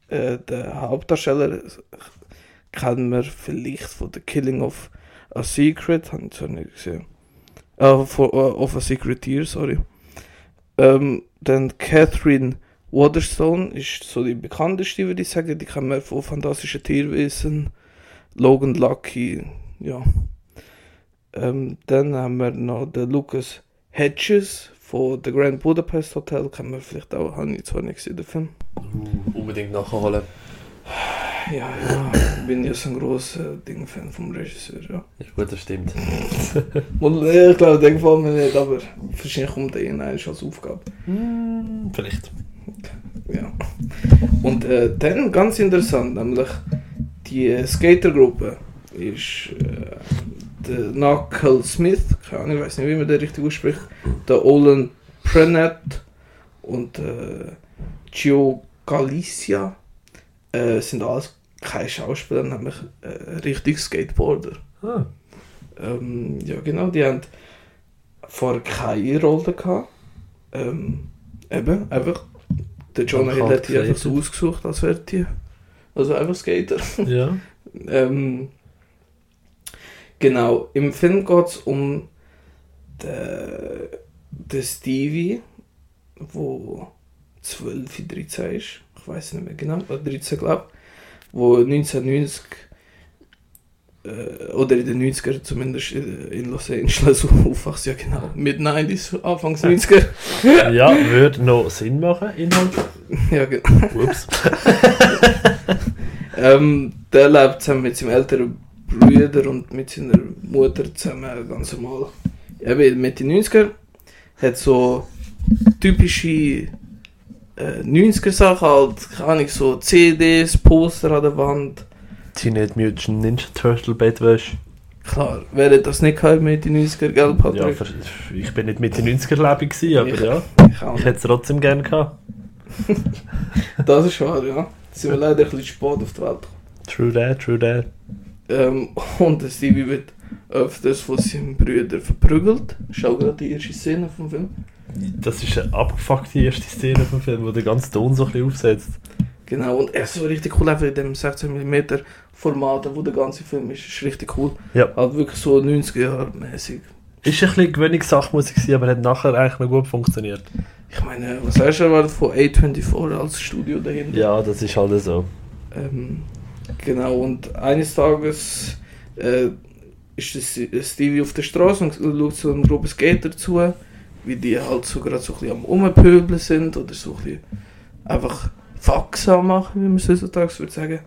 äh, der Hauptdarsteller, kennen wir vielleicht von The Killing of a Secret, habe ich zwar nicht gesehen. Äh, von, äh, of a Secreteer, sorry. Ähm, dann Catherine Waterstone ist so die bekannteste, würde ich sagen. Die kennen wir von Fantastischen Tierwesen. Logan Lucky, ja. Ähm, dann haben wir noch den Lucas Hedges von The Grand Budapest Hotel. Kennen wir vielleicht auch, habe ich zwar nicht gesehen, den Film. Uh, unbedingt nachholen. Ja, ja, bin so ein großer Ding-Fan vom Regisseur, ja. Ja, gut, das stimmt. Und, äh, ich glaube, der gefällt mir nicht, aber wahrscheinlich kommt der in als Aufgabe. Hm, vielleicht. Ja. Und äh, dann ganz interessant, nämlich die äh, Skatergruppe ist äh, der Knuckle Smith, keine Ahnung, ich weiß nicht, wie man den richtig ausspricht, der Olin Prenett und äh, Gio Galicia äh, sind alles keine Schauspieler, nämlich äh, richtig Skateboarder. Ah. Ähm, ja, genau, die haben vorher keine Rolle gehabt. Ähm, eben, einfach. Der Jonah Hill hat die einfach so ausgesucht, als wäre die. Also einfach Skater. Ja. ähm, genau, im Film geht es um den, den Stevie, wo 12, 13 ist. Ich weiß nicht mehr genau, oder 13 glaube ich. Wo 1990 äh, oder in den 90er zumindest in in Los Angeles aufwachsen, ja genau, mit 90s, Anfangs 90er. ja, würde noch Sinn machen, inhaltlich. ja, genau. Ups. Ähm, der lebt zusammen mit seinem älteren Bruder und mit seiner Mutter zusammen ganz normal. Eben mit den 90er hat so typische äh, 90er Sachen halt, keine Ahnung, so CDs, Poster an der Wand. Teenage Mutant Ninja Turtle Bettwäsche. Klar, hat das nicht gehabt mit den 90er, gell, Ja, Patrick? ver- ich bin nicht mit den 90er Leben gewesen, aber Ich- ja. Ich Ich hätte es trotzdem gerne gehabt. Das ist wahr, ja. Sind wir leider ein bisschen spät auf die Welt. True that, true that. Ähm, und der Stevie wird öfters von seinem Bruder verprügelt. Schau gerade die erste Szene vom Film. Das ist eine abgefuckte erste Szene vom Film, wo der ganze Ton so ein bisschen aufsetzt. Genau, und er ist so richtig cool, einfach in dem 16mm Format, wo der ganze Film ist, ist richtig cool. Ja. Halt wirklich so 90er Jahre mäßig. Ist ein bisschen Gewöhnungssache, muss ich sagen, aber hat nachher eigentlich noch gut funktioniert. Ich meine, was hast du erwartet von A24 als Studio dahinter? Ja, das ist halt so. Ähm, genau, und eines Tages äh, ist Stevie auf der Straße und schaut so einem groben Skater zu, wie die halt so gerade so ein bisschen am Umpöbeln sind oder so ein bisschen einfach Fax am machen, wie man es heutzutage würde sagen.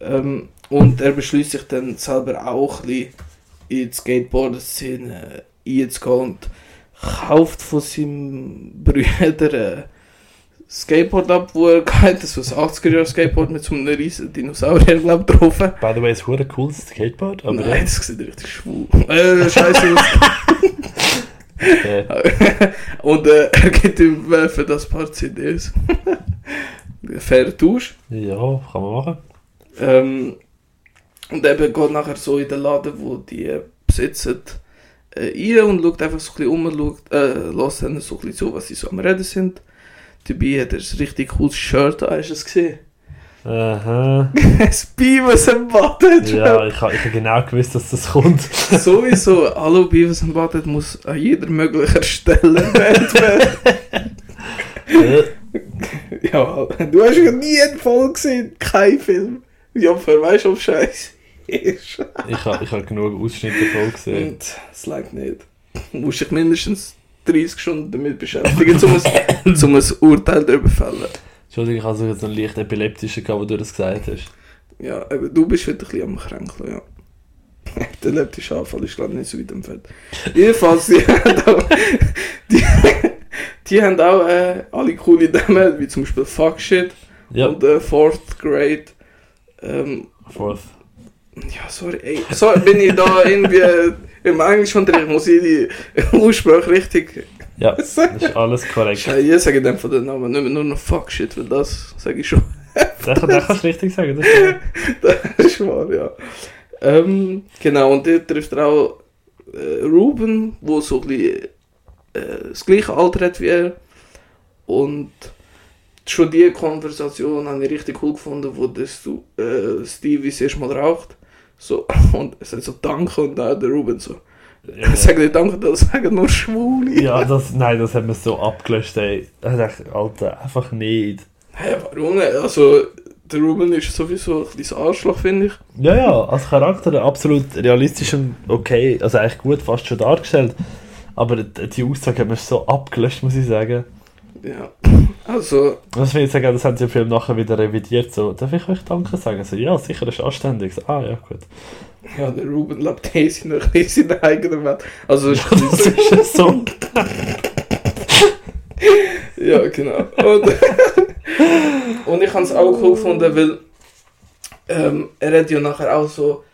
Ähm, und er beschließt sich dann selber auch ein bisschen in die Skateboard-Szene einzugehen und kauft von seinem Bruder ein Skateboard ab, wo er geht, so ein 80er-Jahre-Skateboard mit so einem riesen Dinosaurier, glaube ich, drauf. By the way, es ist ein cooles Skateboard, aber Nein, das sieht richtig schwul. Äh, scheiße. äh, und äh, er gibt ihm für das paar CDs. Fairer Tausch. ja, kann man machen. Ähm, und eben geht nachher so in den Laden, wo die äh, besitzen, äh, rein und schaut einfach so ein bisschen um und schaut, äh, lässt dann so ein bisschen zu, was sie so am Reden sind. Dabei hat er ein richtig cooles Shirt an, hast du es gesehen? Aha. Das Beavis and Butthead Ja, ich habe genau gewusst, dass das kommt. Sowieso, hallo Beavis and Butthead muss an jeder möglichen Stelle. Äh, ja, du hast ja nie einen Fall gesehen, kein Film. Ja, für weißt du, ob Scheiß ist. ich habe ich hab genug Ausschnitte davon gesehen. Und es leicht nicht. Du musst dich mindestens 30 Stunden damit beschäftigen, um ein, um ein Urteil darüber zu fällen. Entschuldigung, ich habe so jetzt einen leicht epileptischen gehabt, wo du das gesagt hast. Ja, du bist wieder ein bisschen am Kränkeln, ja. Der leptische Anfall ist glaube ich nicht so weit entfernt. Jedenfalls, die haben auch, die, die haben auch äh, alle coole Namen, wie zum Beispiel Fuck Shit Ja, und äh, Fourth Grade. Ähm, fourth. ja, sorry, ey, so bin ich da irgendwie äh, im Englischunterricht, muss ich die Aussprache richtig Ja, das ist alles korrekt. Scheiße, ich sage von den Namen nicht mehr nur noch Fuck Shit, weil das sage ich schon. Das, das kannst du richtig sagen. Das ist das ist wahr, ja. Ähm, genau, und dort trifft er auch äh, Ruben, wo so ein bisschen äh, das gleiche Alter hat wie er. Und schon diese Konversation habe ich richtig cool gefunden, wo das, äh, Stevie das erste Mal raucht. So, und er sagt so Danke und dann der Ruben so. Ja. Sag nicht Danke, das sagen nur Schwule. ja, das, nein, das hat man so abgelöscht, ey. Ich dachte, Alter, einfach nicht. Hä, warum nicht? Also, der Ruben ist sowieso ein kleines Arschloch, finde ich. Ja, ja, als Charakter absolut realistisch und okay, also eigentlich gut, fast schon dargestellt. Aber die die Aussage hat man so abgelöscht, muss ich sagen. Ja. Also, Das will ich sagen, das haben sie im Film nachher wieder revidiert. So, darf ich euch Danke sagen? So, ja, sicher, das ist anständig. So, ah, ja, gut. ja, der Ruben lebt eh in einer- in seiner eigenen Welt. Also, ist Das ist ja so. Ja, genau. Und, und ich habe es auch cool gefunden, weil ähm, er hat ja nachher auch so,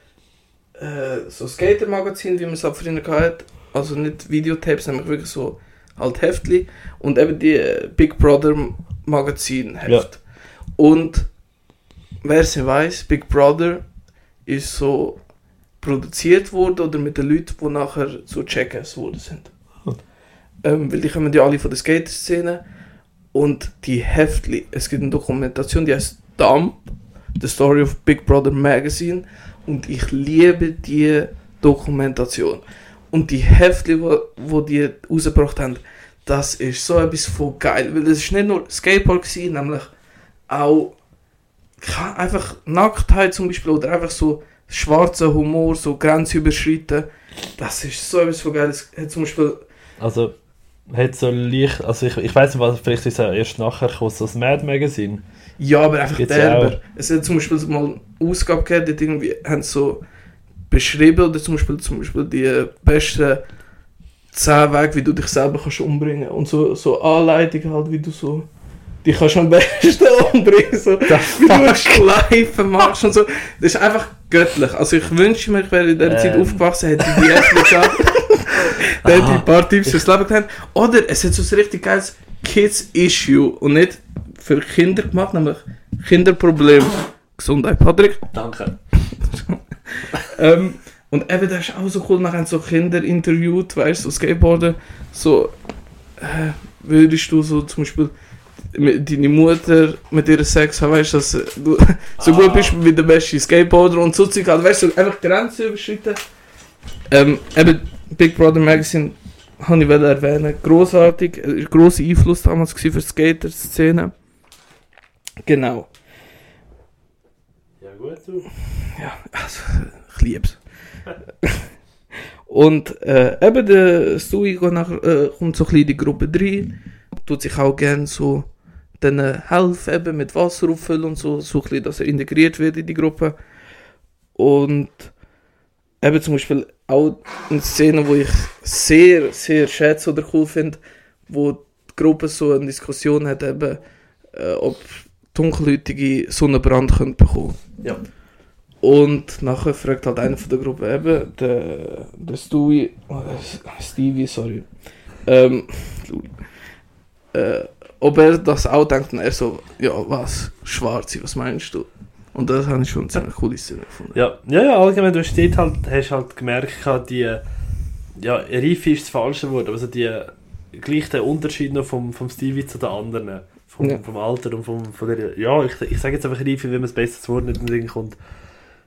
äh, so Skater-Magazin, wie man es auch früher hatte. Also nicht Videotapes, nämlich wirklich so halt Heftli. Und eben die äh, Big Brother Magazin Heft. Ja. Und wer es nicht weiß, Big Brother ist so produziert worden oder mit den Leuten, die nachher so Checkers worden sind. Ähm, weil die kommen ja alle von der Skater-Szene. Und die Heftli, es gibt eine Dokumentation, die heißt Dump, The Story of Big Brother Magazine. Und ich liebe die Dokumentation. Und die Heftli, wo, wo die rausgebracht haben, das ist so etwas von geil. Weil es ist nicht nur Skateboard gewesen, nämlich auch einfach Nacktheit zum Beispiel oder einfach so schwarzer Humor, so grenzüberschreiten. Das ist so etwas von geil. Es hat zum Beispiel Also, hat so leicht. Also, ich, ich weiß nicht, was, vielleicht ist es ja erst nachher gekommen, so das Mad Magazine. Ja, aber einfach Gibt's ja derber. Es hat zum Beispiel mal eine Ausgabe gegeben, dort irgendwie haben so beschrieben, oder zum Beispiel, zum Beispiel die besten 10 Wege, wie du dich selber kannst umbringen Und so, so Anleitungen halt, wie du so dich kannst am besten umbringen. So, wie du eine Schleife machst und so. Das ist einfach göttlich. Also ich wünsche mir, ich wäre in dieser Zeit Ähm. aufgewachsen, hätte ich die Äpfel gehabt. Dann hätte ich ein paar Tipps fürs Leben gehabt. Oder es hat so ein richtig geiles Kids-Issue und nicht für Kinder gemacht, nämlich Kinderproblem. Gesundheit, Patrick. Danke. Ähm, und eben, das ist auch so cool, nachher so Kinder interviewt, weißt du, so Skateboarden, so, äh, würdest du so zum Beispiel deine Mutter mit ihr Sex haben, weißt du, dass du so gut bist wie der beste Skateboarder und so Zeug halt, weißt du, so einfach Grenzen überschritten. Ähm, eben, Big Brother Magazine habe ich erwähnen, grossartig, äh, grosser Einfluss damals für die Skater-Szene. Genau. Ja, gut, du. Ja, also, ich lieb's. Und äh, eben der Stewie geht nachher, äh, kommt so ein bisschen in die Gruppe 3, tut sich auch gerne so denen helfen, eben mit Wasser auffüllen und so, so ein bisschen, dass er integriert wird in die Gruppe. Und eben zum Beispiel auch eine Szene, wo ich sehr, sehr schätze oder cool finde, wo die Gruppe so eine Diskussion hat, eben, äh, ob Dunkelhäutige Sonnenbrand können bekommen Ja. Und nachher fragt halt einer von der Gruppe eben, der, der Stewie, äh, Stevie, sorry, ähm, äh, ob er das auch denkt und er so, ja, was, Schwarze, was meinst du? Und das habe ich schon ziemlich coole Szene gefunden. Ja, ja, ja allgemein, du hast dort halt, hast halt gemerkt, die, ja, Reife ist das falsche Wort, aber so die, gleich der Unterschied noch vom, vom Stevie zu den anderen, vom, Ja. vom Alter und vom, von der, ja, ich, ich sage jetzt einfach Reife, wenn mir das beste Wort nicht in den Sinn kommt.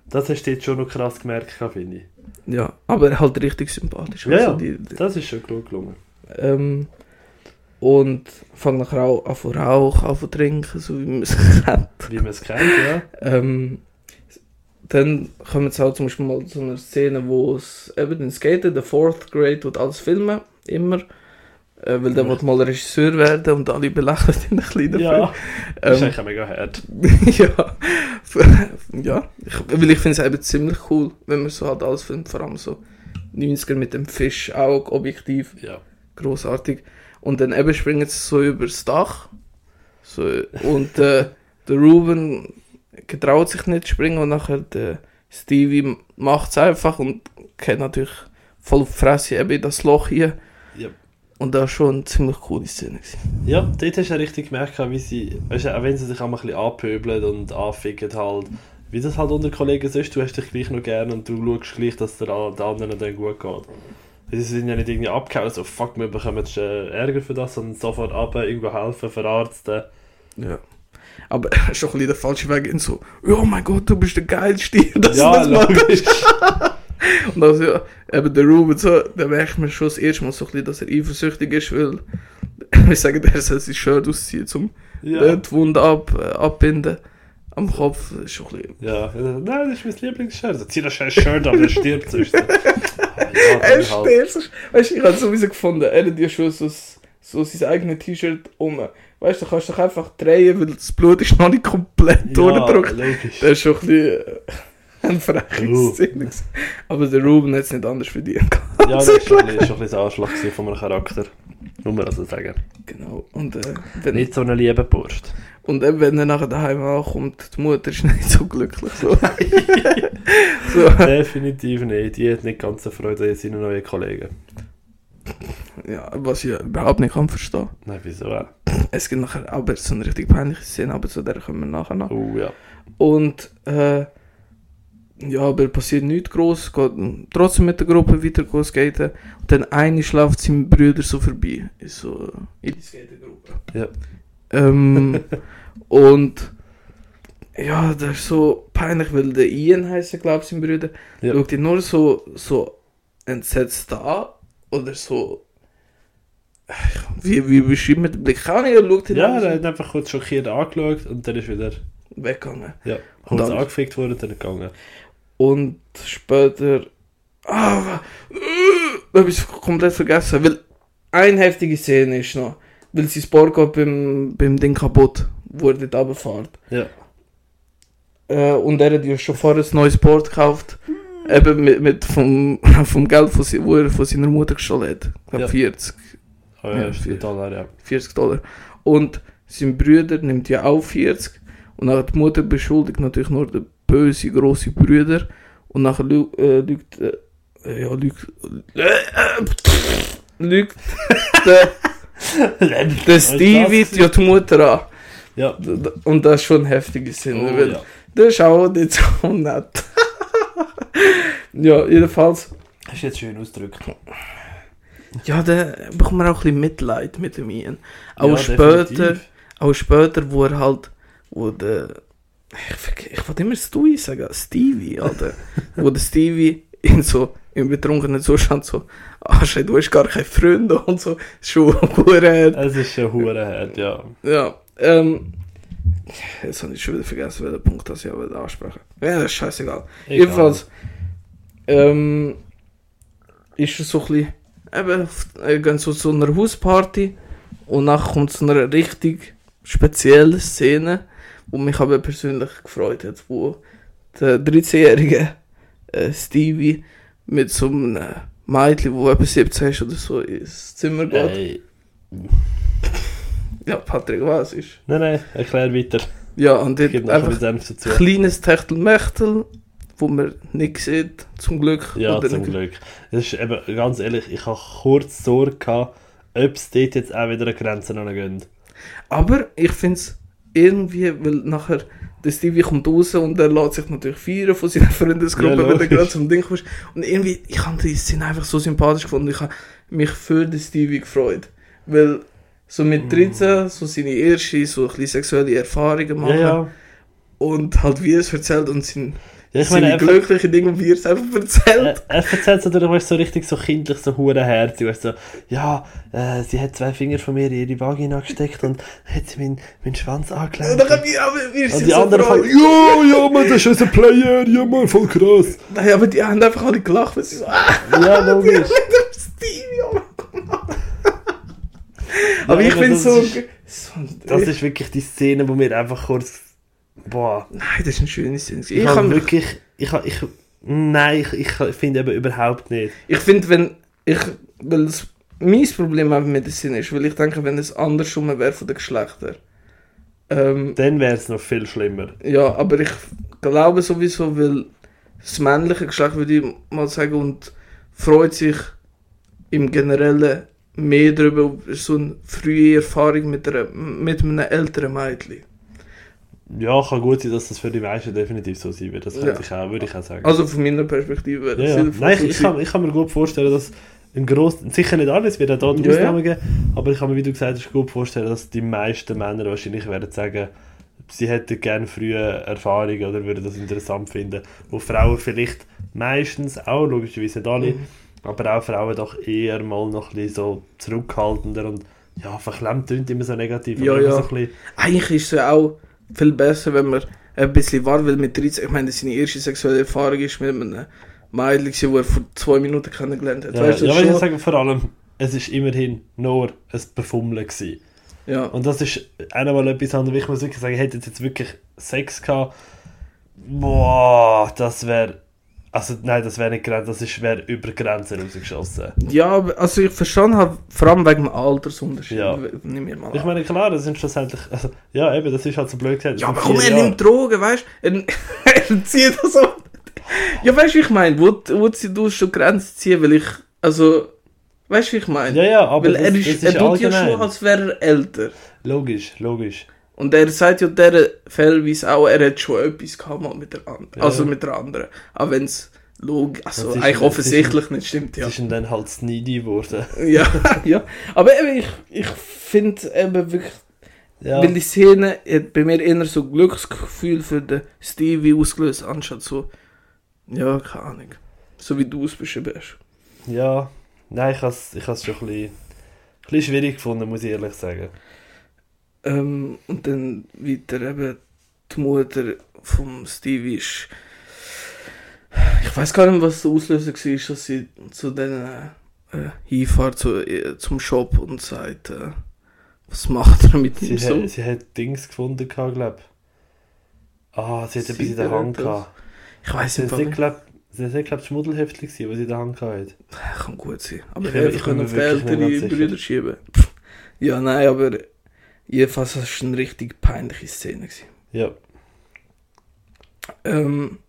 Das hast du jetzt schon noch krass gemerkt, finde ich. Ja, aber halt richtig sympathisch. Ja, ja. die, die, Das ist schon gut gelungen. ähm, und fangt nachher auch an zu rauchen, an zu trinken, so wie man es kennt. Wie man es kennt, ja. Ähm, dann kommen jetzt auch zum Beispiel mal zu einer Szene, wo es eben den Skater, der Fourth Grade, tut alles filmen, immer. Äh, weil der will mal Regisseur werden und alle belächeln ihn ein bisschen dafür. Ja, das ist eigentlich mega hart. ja. ja. Ich, weil ich finde es eben ziemlich cool, wenn man so halt alles filmt, vor allem so 90er mit dem Fischauge, objektiv, Ja. großartig. Und dann eben springen sie so übers Dach. So, und äh, der Ruben getraut sich nicht zu springen und nachher der Stevie macht es einfach und geht natürlich voll auf die Fresse eben in das Loch hier. Und das war schon eine ziemlich coole Szene. Ja, dort hast du ja richtig gemerkt, wie sie, weißt du, auch wenn sie sich auch mal ein bisschen anpöbeln und anficken halt, wie das halt unter Kollegen ist, du hast dich gleich noch gern und du schaust gleich, dass der, der anderen dann gut geht. Sie sind ja nicht irgendwie abgehauen, so fuck, wir bekommen jetzt äh, Ärger für das, sondern sofort ab, irgendwo helfen, verarzten. Ja. Aber er ist schon ein bisschen der falsche Weg in so, oh mein Gott, du bist der Geilste. Das ja, das macht- logisch. Und also, ja, eben der Ruben, so, da merkt man schon das erste Mal so ein bisschen, dass er eifersüchtig ist, weil wir sagen, er soll sein Shirt ausziehen, um ja. ja. die Wunde ab, äh, abbinden. Am Kopf ist schon ein bisschen... ja. Nein, das ist mein Lieblingsshirt. Also, zieh das scheiß Shirt an, dann stirbt sonst. Ah, ja, Er dann halt. stirbt. Weißt du, ich habe es sowieso gefunden, er hat ja schon so, so sein eigenes T-Shirt um. weißt du, du kannst doch einfach drehen, weil das Blut ist noch nicht komplett durchgedrückt. logisch. Das ist schon ein bisschen äh, ein freches Uh. Szene. Aber der Ruben hat es nicht anders verdient. Ja, das ist schon ein bisschen, ein Anschlag von meinem Charakter. Muss man also sagen. Genau. Und, äh, wenn, Nicht so eine liebe Burst. und eben, wenn er nachher daheim ankommt, die Mutter ist nicht so glücklich. So. so. Definitiv nicht. Die hat nicht ganz so Freude an seinen neuen Kollegen. Ja, was ich überhaupt nicht kann verstehen. Nein, wieso auch? Es gibt nachher aber so eine richtig peinliche Szene, aber zu der kommen wir nachher noch. Oh ja. Und äh, ja, aber passiert nichts groß, geht trotzdem mit der Gruppe weiter skaten. Und dann eine schläft seinem Brüder so vorbei. Ist so in die Skatergruppe. Ja. Ähm, und ja, das ist so peinlich, weil der Ian heißt glaube ich, sein Bruder. Ja. Schaut ihn nur so, so entsetzt an. Oder so. Wie, wie beschreibt man den Blick? Ahnung, er schaut ihn Ja, er hat einfach kurz schockiert angeschaut und dann ist wieder weggegangen. ja, Und kurz dann- angefickt worden und dann gegangen. Und später. Ah, äh, habe ich komplett vergessen. Weil eine heftige Szene ist noch. Weil sein Sport geht beim, beim Ding kaputt, wo er dort runterfährt. Ja. Äh, und er hat ja schon vorher ein neues Board gekauft. Eben mit, mit vom, vom Geld, wo er von seiner Mutter gestohlen hat. Ich glaube Ja. 40, Oh ja, Ja, viel. der Dollar, ja. 40 Dollar. Und sein Bruder nimmt ja auch 40. Und dann hat die Mutter beschuldigt natürlich nur den böse große Brüder. Und nachher lü äh, lügt. Äh, äh, ja, lügt. Äh, äh, lügt der, der Stevie das ja die Mutter an. Ja. Und das ist schon heftige Szene. Oh, weil ja. Das ist auch nicht so nett. ja, jedenfalls. Hast du jetzt schön ausgedrückt. Ja, da bekommt man auch ein bisschen Mitleid mit dem Ian. Auch Ja, später. definitiv. Auch später, wo er halt, wo der, ich, ich wollte immer Stewie sagen, Stevie, Alter. wo der Stevie in so, im betrunkenen Zustand so, ah, du hast gar keine Freunde und so, schon hure Es ist schon hure hart, ja. Ja, ähm, jetzt habe ich schon wieder vergessen, welchen Punkt das ich will ansprechen. Ja, das ist scheißegal. Egal. Jedenfalls, ähm, ist es so ein bisschen, eben, äh, gehen so zu einer Hausparty und nachher kommt so eine richtig spezielle Szene, wo mich aber persönlich gefreut hat, wo der 13-jährige äh, Stevie mit so einem Mädchen, wo etwa 17 ist oder so, ins Zimmer geht. Ey. Ja, Patrick, was ist? Nein, nein, erklär weiter. Ja, und dort ein einfach dazu. kleines Techtelmechtel, wo man nicht sieht, zum Glück. Ja, zum nicht- Glück. Das ist eben, ganz ehrlich, ich habe kurz Sorge gehabt, ob es dort jetzt auch wieder an Grenzen gehen. Aber ich finde es irgendwie, weil nachher der Stevie kommt raus und er lässt sich natürlich feiern von seiner Freundesgruppe, Ja, wenn er gerade zum Ding kommt. Und irgendwie, ich habe die Szene einfach so sympathisch gefunden. Ich habe mich für den Stevie gefreut. Weil so Mm. mit 13, so seine erste, so ein sexuelle Erfahrungen Ja, machen. ja. Und halt wie er es erzählt und sein, ja ich meine, er, glücklichen Dinge, wie er es einfach erzählt. er, er erzählt weißt, du, so richtig so kindlich, so hurenherzig. Weißt, so, ja, äh, sie hat zwei Finger von mir in ihre Vagina gesteckt und hat sie meinen, meinen Schwanz Und angelenkt. dann aber wir Und die so anderen voll, ja, ja, man, das ist unser Player, ja, man, voll krass. Nein, aber die haben einfach alle gelacht, weil sie so, ah, Ja, logisch. mit dem Stevie, oh Gott. Aber Ja, ich das so, ist- so Das ist wirklich die Szene, wo mir einfach kurz, boah, Nein, das ist eine schöne Szene. ich, Ich, habe wirklich, ich, ich, nein, ich, ich finde eben überhaupt nicht. ich finde, wenn ich, weil das mein Problem mit der Szene ist, weil ich denke, wenn es andersrum wäre von den Geschlechtern. Ähm, Dann wäre es noch viel schlimmer. ja, aber ich glaube sowieso, weil das männliche Geschlecht, würde ich mal sagen, und freut sich im Generellen mehr darüber, so eine frühe Erfahrung mit, einer, mit einem älteren Mädchen. Ja, kann gut sein, dass das für die meisten definitiv so sein wird. Das Ja. ich auch, würde ich auch sagen. Also von meiner Perspektive wäre ja, das ja. jedenfalls Nein, ich, ich, kann, ich kann mir gut vorstellen, dass ein gross, sicher nicht alles, wird auch dort Ja, ja. Ausnahmen geben, aber ich kann mir, wie du gesagt hast, gut vorstellen, dass die meisten Männer wahrscheinlich werden sagen, sie hätten gerne frühe Erfahrungen oder würden das interessant finden. Wo Frauen vielleicht meistens auch, logischerweise nicht alle, Mhm. aber auch Frauen doch eher mal noch ein bisschen so zurückhaltender und ja, verklemmt klingt immer so negativ. Ja, ja. So bisschen, Eigentlich ist es ja auch viel besser, wenn man ein bisschen war, weil mit 13, ich meine, seine erste sexuelle Erfahrung ist mit einem Mädchen, wo er vor zwei Minuten kennengelernt hat. ja, weißt du, ja, ich sagen, vor allem, es ist immerhin nur ein Befummeln gewesen. Ja. Und das ist nochmal etwas anderes. Ich muss wirklich sagen, hätte jetzt wirklich Sex gehabt, boah, das wäre. Also nein, das wäre nicht Grenze, das ist- wäre über Grenzen rausgeschossen. Ja, aber also ich verstanden habe, vor allem wegen dem Altersunterschied. Ja. Nimm mir mal Ich an. meine, klar, das sind schlussendlich. Also, ja, eben, das ist halt so blöd gesagt. Ja, aber komm, er Jahre. nimmt Drogen, weißt du? Er, er zieht das so. Ja, weißt du, wie ich meine? Wo, wo du schon Grenzen ziehen, weil ich. Also. Weißt du, wie ich meine? Ja, ja, aber weil das, er, das ist, ist er tut ja schon, als wäre er älter. Logisch, logisch. Und er sagt ja dieser Fellweise auch, er hat schon etwas gehabt mal mit der anderen. Ja. Also mit der anderen. Auch wenn es logisch, also eigentlich offensichtlich nicht stimmt, ja. Das ist dann halt sneedy geworden. Ja, ja. Aber eben, ich, ich finde eben wirklich, Ja. weil die Szene hat bei mir eher so Glücksgefühl für den Stevie ausgelöst, anstatt so, ja, keine Ahnung. So wie du es beschrieben hast. Ja, nein, ich habe es ich has schon ein bisschen, ein bisschen schwierig gefunden, muss ich ehrlich sagen. Ähm, und dann weiter eben die Mutter vom Stevie ist. Ich weiß gar nicht, was der Auslöser war, dass sie zu denen äh, hinfährt zu, äh, zum Shop und sagt, äh, was macht er mit Sie, ihm so? hat, sie hat Dings gefunden, glaube ich. Ah, sie hat etwas in der Hand gehabt. Ich weiß nicht, warum. glaube sie hat, glaube Schmuddelheftchen gewesen, was sie in der Hand hatte. Kann gut sein. Aber Ich ich ich mir auf nicht ältere. Brüder schieben. Ja, nein, aber jedenfalls war es eine richtig peinliche Szene. Gewesen. Ja, Ähm,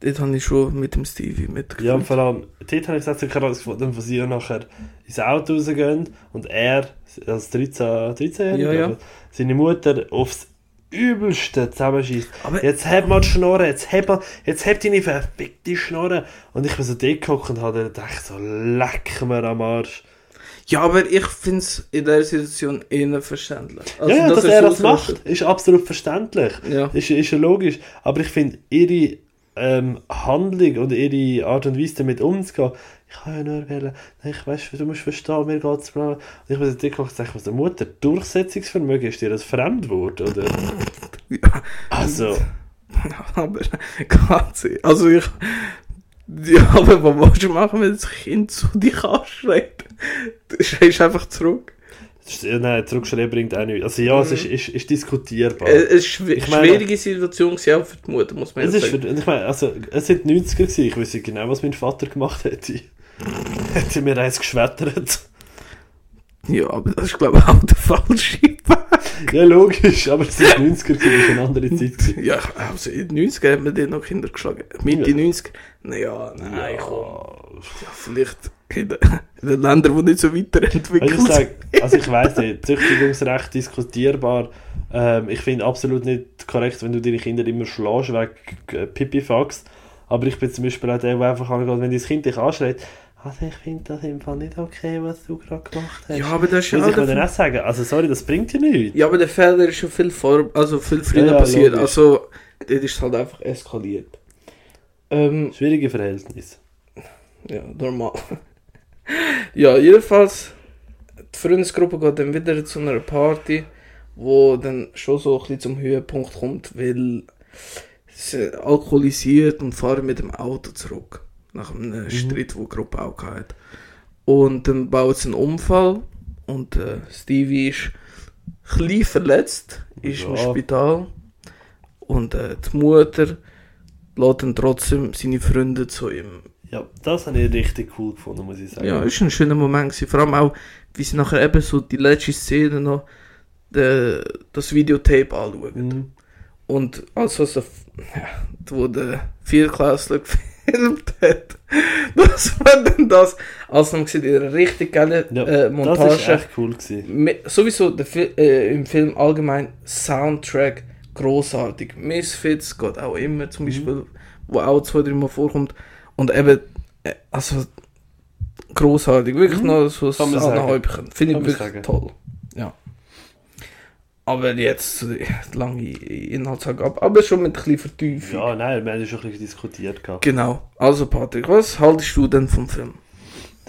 dort habe ich schon mit dem Stevie mitgefühlt. ja und vor allem, dort habe ich es so krass gefunden, wo sie nachher ins Auto rausgehen und er, als 13, 13 Ja, ja. seine Mutter aufs Übelste zusammenschießt. Aber Jetzt heb mal die Schnorre, jetzt heb, mal, jetzt heb deine verfickte Schnorre. Und ich bin so gehockt und habe gedacht, so leck mir am Arsch. Ja, aber ich finde es in der Situation eher verständlich. Also, ja, ja, dass, er das macht, ist absolut verständlich. Ja. Ist, ist ja logisch. Aber ich finde, ihre ähm, Handlung und ihre Art und Weise damit umzugehen, ich kann ja nur wählen, ich weiß, du musst verstehen, mir geht es. Und ich gehockt und dachte, was der Mutter, Durchsetzungsvermögen ist dir ein Fremdwort, oder? Ja, Also, aber ganz Also ich. Ja, aber was willst du machen, wenn das Kind zu dich anschreit? Du schreist einfach zurück. ja, nein, zurückschreiben bringt auch nichts. Also ja, es ist, ist, ist diskutierbar. Es Ich meine- schwierige Situation gewesen, auch für die Mutter, muss man Es ist für, sagen. ich meine, also, es sind 90er gewesen. Ich weiß nicht genau, was mein Vater gemacht hätte. hätte mir eins geschwettert. Ja, aber das ist glaube ich auch der falsche Weg. Ja, logisch, aber es sind 90er gewesen, das war eine andere Zeit. gewesen. Ja, also in den 90 hat man den noch Kinder geschlagen. Mitte Ja. 90 Naja, nein, komm. Ja. Ja, vielleicht in den, Ländern, die nicht so weiterentwickelt Also ich, sind. sag, also ich weiss nicht, Züchtigungsrecht diskutierbar. Ähm, ich finde absolut nicht korrekt, wenn du deine Kinder immer schlägst wegen Pipifax. Aber ich bin zum Beispiel auch der, der einfach angeht, wenn dein Kind dich anschreit, also ich finde das im Fall nicht okay, was du gerade gemacht hast. Ja, aber das ist ja Muss ich auch sagen, also sorry, das bringt dir nichts. Ja, aber der Fehler ist schon viel, vor, also viel früher Ja, ja, passiert. logisch. Also, dort ist halt einfach eskaliert. Ähm, Schwierige Verhältnisse. ja, normal. ja, jedenfalls, die Freundesgruppe geht dann wieder zu einer Party, wo dann schon so ein bisschen zum Höhepunkt kommt, weil sie alkoholisiert und fahren mit dem Auto zurück. Nach einem Streit, wo die Gruppe auch hatte. Und dann baut sie einen Unfall und äh, Stevie ist ein bisschen verletzt, ist im Ja. Spital. Und äh, die Mutter lässt dann trotzdem seine Freunde zu ihm Ja, das habe ich richtig cool gefunden, muss ich sagen. ja, ist ein schöner Moment gewesen. Vor allem auch, wie sie nachher eben so die letzte Szene noch de, das Videotape anschauen. Mhm. Und als was der, ja, wo der Vierklässler gefilmt hat, das war dann das, als man sieht, in einer richtig geile Ja, äh, das ist Montage. echt cool gewesen. Sowieso der äh, im Film allgemein Soundtrack großartig. Misfits geht auch immer Mhm. zum Beispiel, wo auch zwei, drei Mal vorkommt. Und eben, äh, also großartig. Wirklich Mhm. noch so man sagen. Sahnehäubchen. Finde ich man wirklich sagen. toll. Ja. Aber jetzt äh, lange Inhaltsangabe, aber schon mit ein bisschen Vertiefung. Ja, nein, wir haben ja schon ein bisschen diskutiert. Gehabt. Genau. Also Patrick, was haltest du denn vom Film?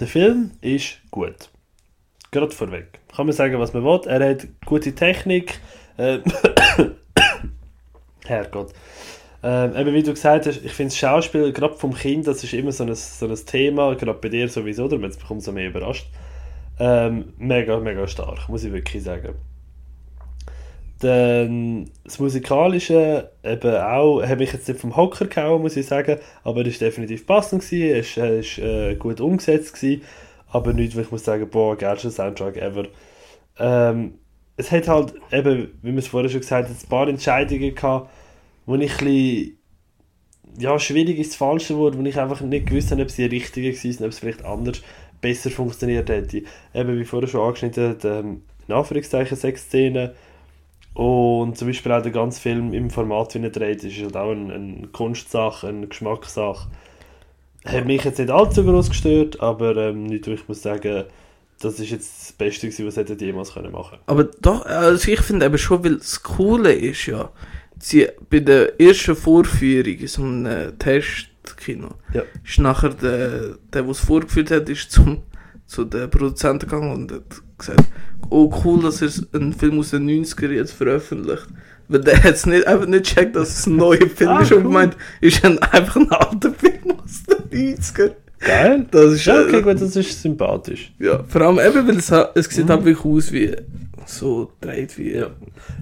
Der Film ist gut. Gerade vorweg. Kann man sagen, was man will. Er hat gute Technik. Ähm, Herrgott. Ähm, eben wie du gesagt hast, ich finde das Schauspiel, gerade vom Kind, das ist immer so ein, so ein Thema, gerade bei dir sowieso, oder man bekommt so mehr überrascht. Ähm, mega, mega stark, muss ich wirklich sagen. Dann das Musikalische eben auch, hat mich jetzt nicht vom Hocker gehauen, muss ich sagen, aber es war definitiv passend, es war ist, äh, gut umgesetzt, gewesen, aber nicht, wo ich muss sagen, boah, geilster Soundtrack ever. Ähm, es hat halt eben, wie wir es vorher schon gesagt haben, ein paar Entscheidungen gehabt, wo ich ein bisschen, ja, schwierig ist das falsche Wort, wo ich einfach nicht gewusst habe, ob sie die richtigen waren, ob es vielleicht anders besser funktioniert hätte. Eben, wie vorher schon angeschnitten, ähm, in Anführungszeichen sechs Szenen, und zum Beispiel auch der ganze Film im Format, wie er dreht, ist halt auch eine, eine Kunstsache, eine Geschmackssache. Hat mich jetzt nicht allzu groß gestört, aber ähm, nicht, wo ich muss sagen, das ist jetzt das Beste gewesen, was hätte jemals können machen Aber doch, also ich finde eben schon, weil das Coole ist ja, sie, bei der ersten Vorführung in so einem Testkino, Ja. ist nachher der, der, der es vorgeführt hat, ist zum, zu den Produzenten gegangen und hat gesagt, oh cool, dass er einen Film aus den 90er jetzt veröffentlicht. Weil der hat es nicht, einfach nicht gecheckt, dass es ein neuer Film Ah, ist und cool. gemeint, ist ein, einfach ein alter Film aus den 90er. Geil. Das ist Ja, okay, äh, gut, das ist sympathisch. Ja, vor allem eben, weil es, es sieht Mhm. halt wirklich aus wie so dreht wie. Ja.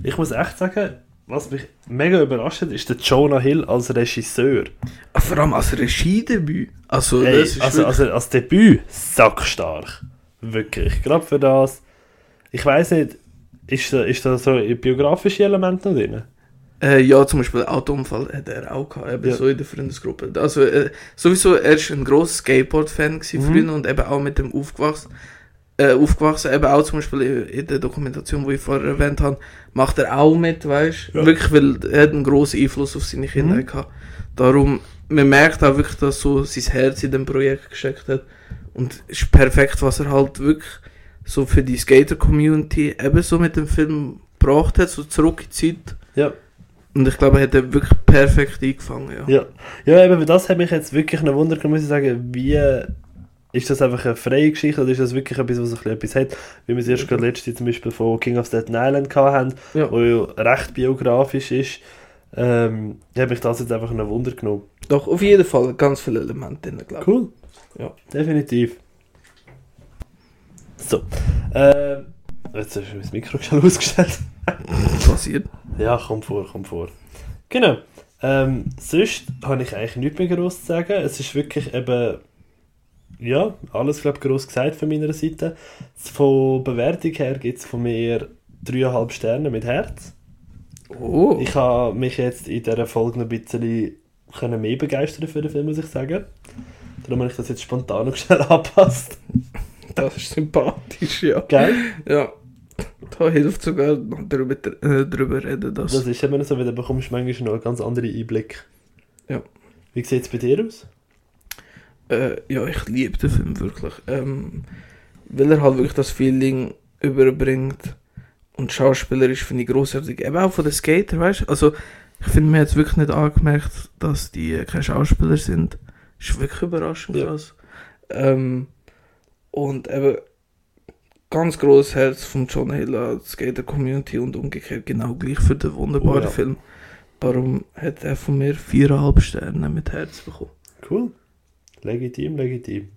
Ich muss echt sagen, was mich mega überrascht hat, ist der Jonah Hill als Regisseur. Ah, Vor allem als Regiedebüt. Also, Hey, das ist also, also als Debüt sackstark. Wirklich. Gerade für das. Ich weiß nicht, ist da, ist da so biografische Elemente noch drin? äh, ja, zum Beispiel Autounfall hat er auch gehabt, eben Ja. so in der Freundesgruppe. Also, äh, sowieso, er ist ein grosser Skateboard-Fan Mhm. früher und eben auch mit dem aufgewachsen. Äh, aufgewachsen, eben auch zum Beispiel in, in der Dokumentation, die ich vorher erwähnt habe, macht er auch mit, weißt du? Ja. Wirklich, weil er hat einen grossen Einfluss auf seine Kinder Mhm. gehabt. Darum, man merkt auch wirklich, dass so sein Herz in dem Projekt gesteckt hat. Und es ist perfekt, was er halt wirklich so für die Skater-Community eben so mit dem Film gebracht hat, so zurück in die Zeit. Ja. Und ich glaube, er hat er wirklich perfekt eingefangen, ja. Ja, ja eben, das hat mich jetzt wirklich noch Wunder gemacht, muss ich sagen, wie ist das einfach eine freie Geschichte oder ist das wirklich etwas, was ein bisschen etwas hat, wie wir es erst gerade letzte zum Beispiel von King of Staten Island gehabt haben, Ja. wo ja recht biografisch ist, ähm, hat mich das jetzt einfach noch Wunder genommen. Doch, auf jeden Fall ganz viele Elemente drin, glaube ich. Cool. Ja. Definitiv. So. Ähm, jetzt hast du das Mikro schon ausgestellt. Passiert. Ja, kommt vor, kommt vor. Genau. Ähm, sonst habe ich eigentlich nichts mehr groß zu sagen. Es ist wirklich eben, ja, alles, glaube ich, gross gesagt von meiner Seite. Von Bewertung her gibt es von mir 3,5 Sterne mit Herz. Oh. Ich habe mich jetzt in dieser Folge noch ein bisschen können mehr begeistern für den Film, muss ich sagen. Darum habe ich das jetzt spontan noch schnell angepasst. Das ist sympathisch, ja. Geil? Ja. Da hilft sogar darüber, äh, darüber reden, dass... Das ist immer so, weil du bekommst manchmal noch einen ganz anderen Einblick. Ja. Wie sieht es bei dir aus? Äh, ja, ich liebe den Film wirklich. Ähm, weil er halt wirklich das Feeling überbringt. Und schauspielerisch finde ich großartig. Eben auch von den Skater, weißt du? Also, ich finde, hat es wirklich nicht angemerkt, dass die äh, keine Schauspieler sind. Ist wirklich überraschend Ja. krass. Ähm, und eben ganz großes Herz von John Hill an die Skater-Community und umgekehrt genau gleich für den wunderbaren Oh ja. Film. Darum hat er von mir viereinhalb Sterne mit Herz bekommen. Cool. Legitim, legitim.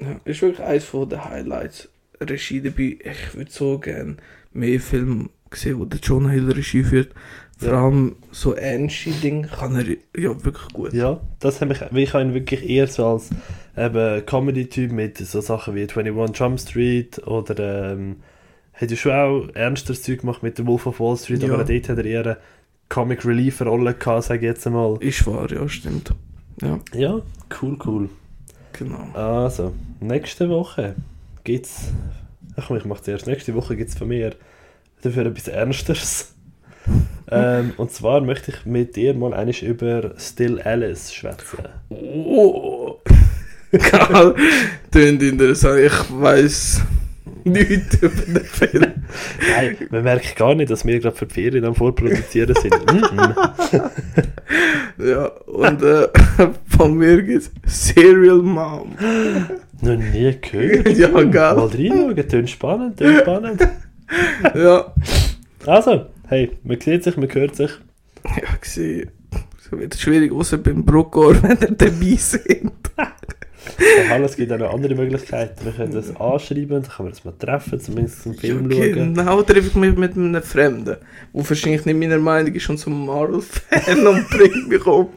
Ja, ist wirklich eines von den Highlights. Regie dabei. Ich würde so gerne mehr Filme sehen, wo der John Hill Regie führt. Vor allem so ernste Dinge kann er ja wirklich gut. Ja, das habe ich, ich habe ihn wirklich eher so als eben Comedy-Typ mit so Sachen wie 21 Jump Street oder ähm, hat ja schon auch ernsteres Zeug gemacht mit The Wolf of Wall Street, Ja. aber dort hat er eher eine Comic Relief Rolle gehabt, sage ich jetzt einmal. Ist wahr, ja, stimmt. Ja, Ja, cool, cool. genau. Also, nächste Woche gibt's. Ach komm, ich mach zuerst. Nächste Woche gibt's von mir dafür etwas Ernsteres. Ähm, und zwar möchte ich mit dir mal eigentlich über Still Alice schwätzen. Oh! Geil. Tönt interessant. Ich weiß nichts über den Film. Nein, man merkt gar nicht, dass wir gerade für die Ferien am Vorproduzieren sind. Mhm. Ja, und äh, von mir gibt's Serial Mom. Noch nie gehört. Ja, geil. Mal reinschauen, tönt spannend, tönt spannend. Ja. Also, hey, man sieht sich, man hört sich. Ja, gesehen. So wird es schwierig, außer beim Bruckor, wenn er dabei sind. Hallo, es gibt auch noch andere Möglichkeiten. Wir können das anschreiben, dann können wir uns mal treffen, zumindest einen Film ja, schauen. Genau, treffe ich mich mit einem Fremden, der wahrscheinlich nicht meiner Meinung ist und zum Marvel-Fan und bringt mich um.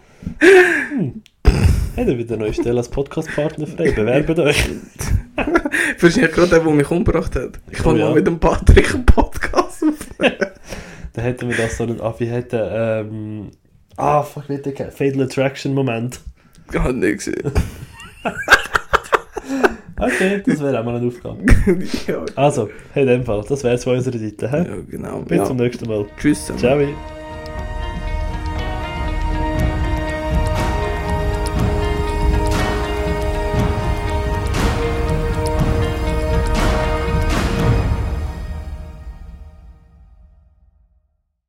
Hey, dann wieder neue Stelle als Podcast-Partner frei. Bewerbt euch. Wahrscheinlich gerade der, der mich umgebracht hat. Ich kann Oh ja. mal mit dem Patrick einen Podcast aufnehmen. Dann hätten wir das so einen, ah, wie hätte, ähm, ah, fuck, hätte der Fatal Attraction Moment. Habe nicht gesehen. Okay, das wäre auch mal eine Aufgabe. ja, Also, hey, in dem Fall, das wäre es von unserer Seite. Ja, genau. Bis Ja. zum nächsten Mal. Tschüss. zusammen. Ciao.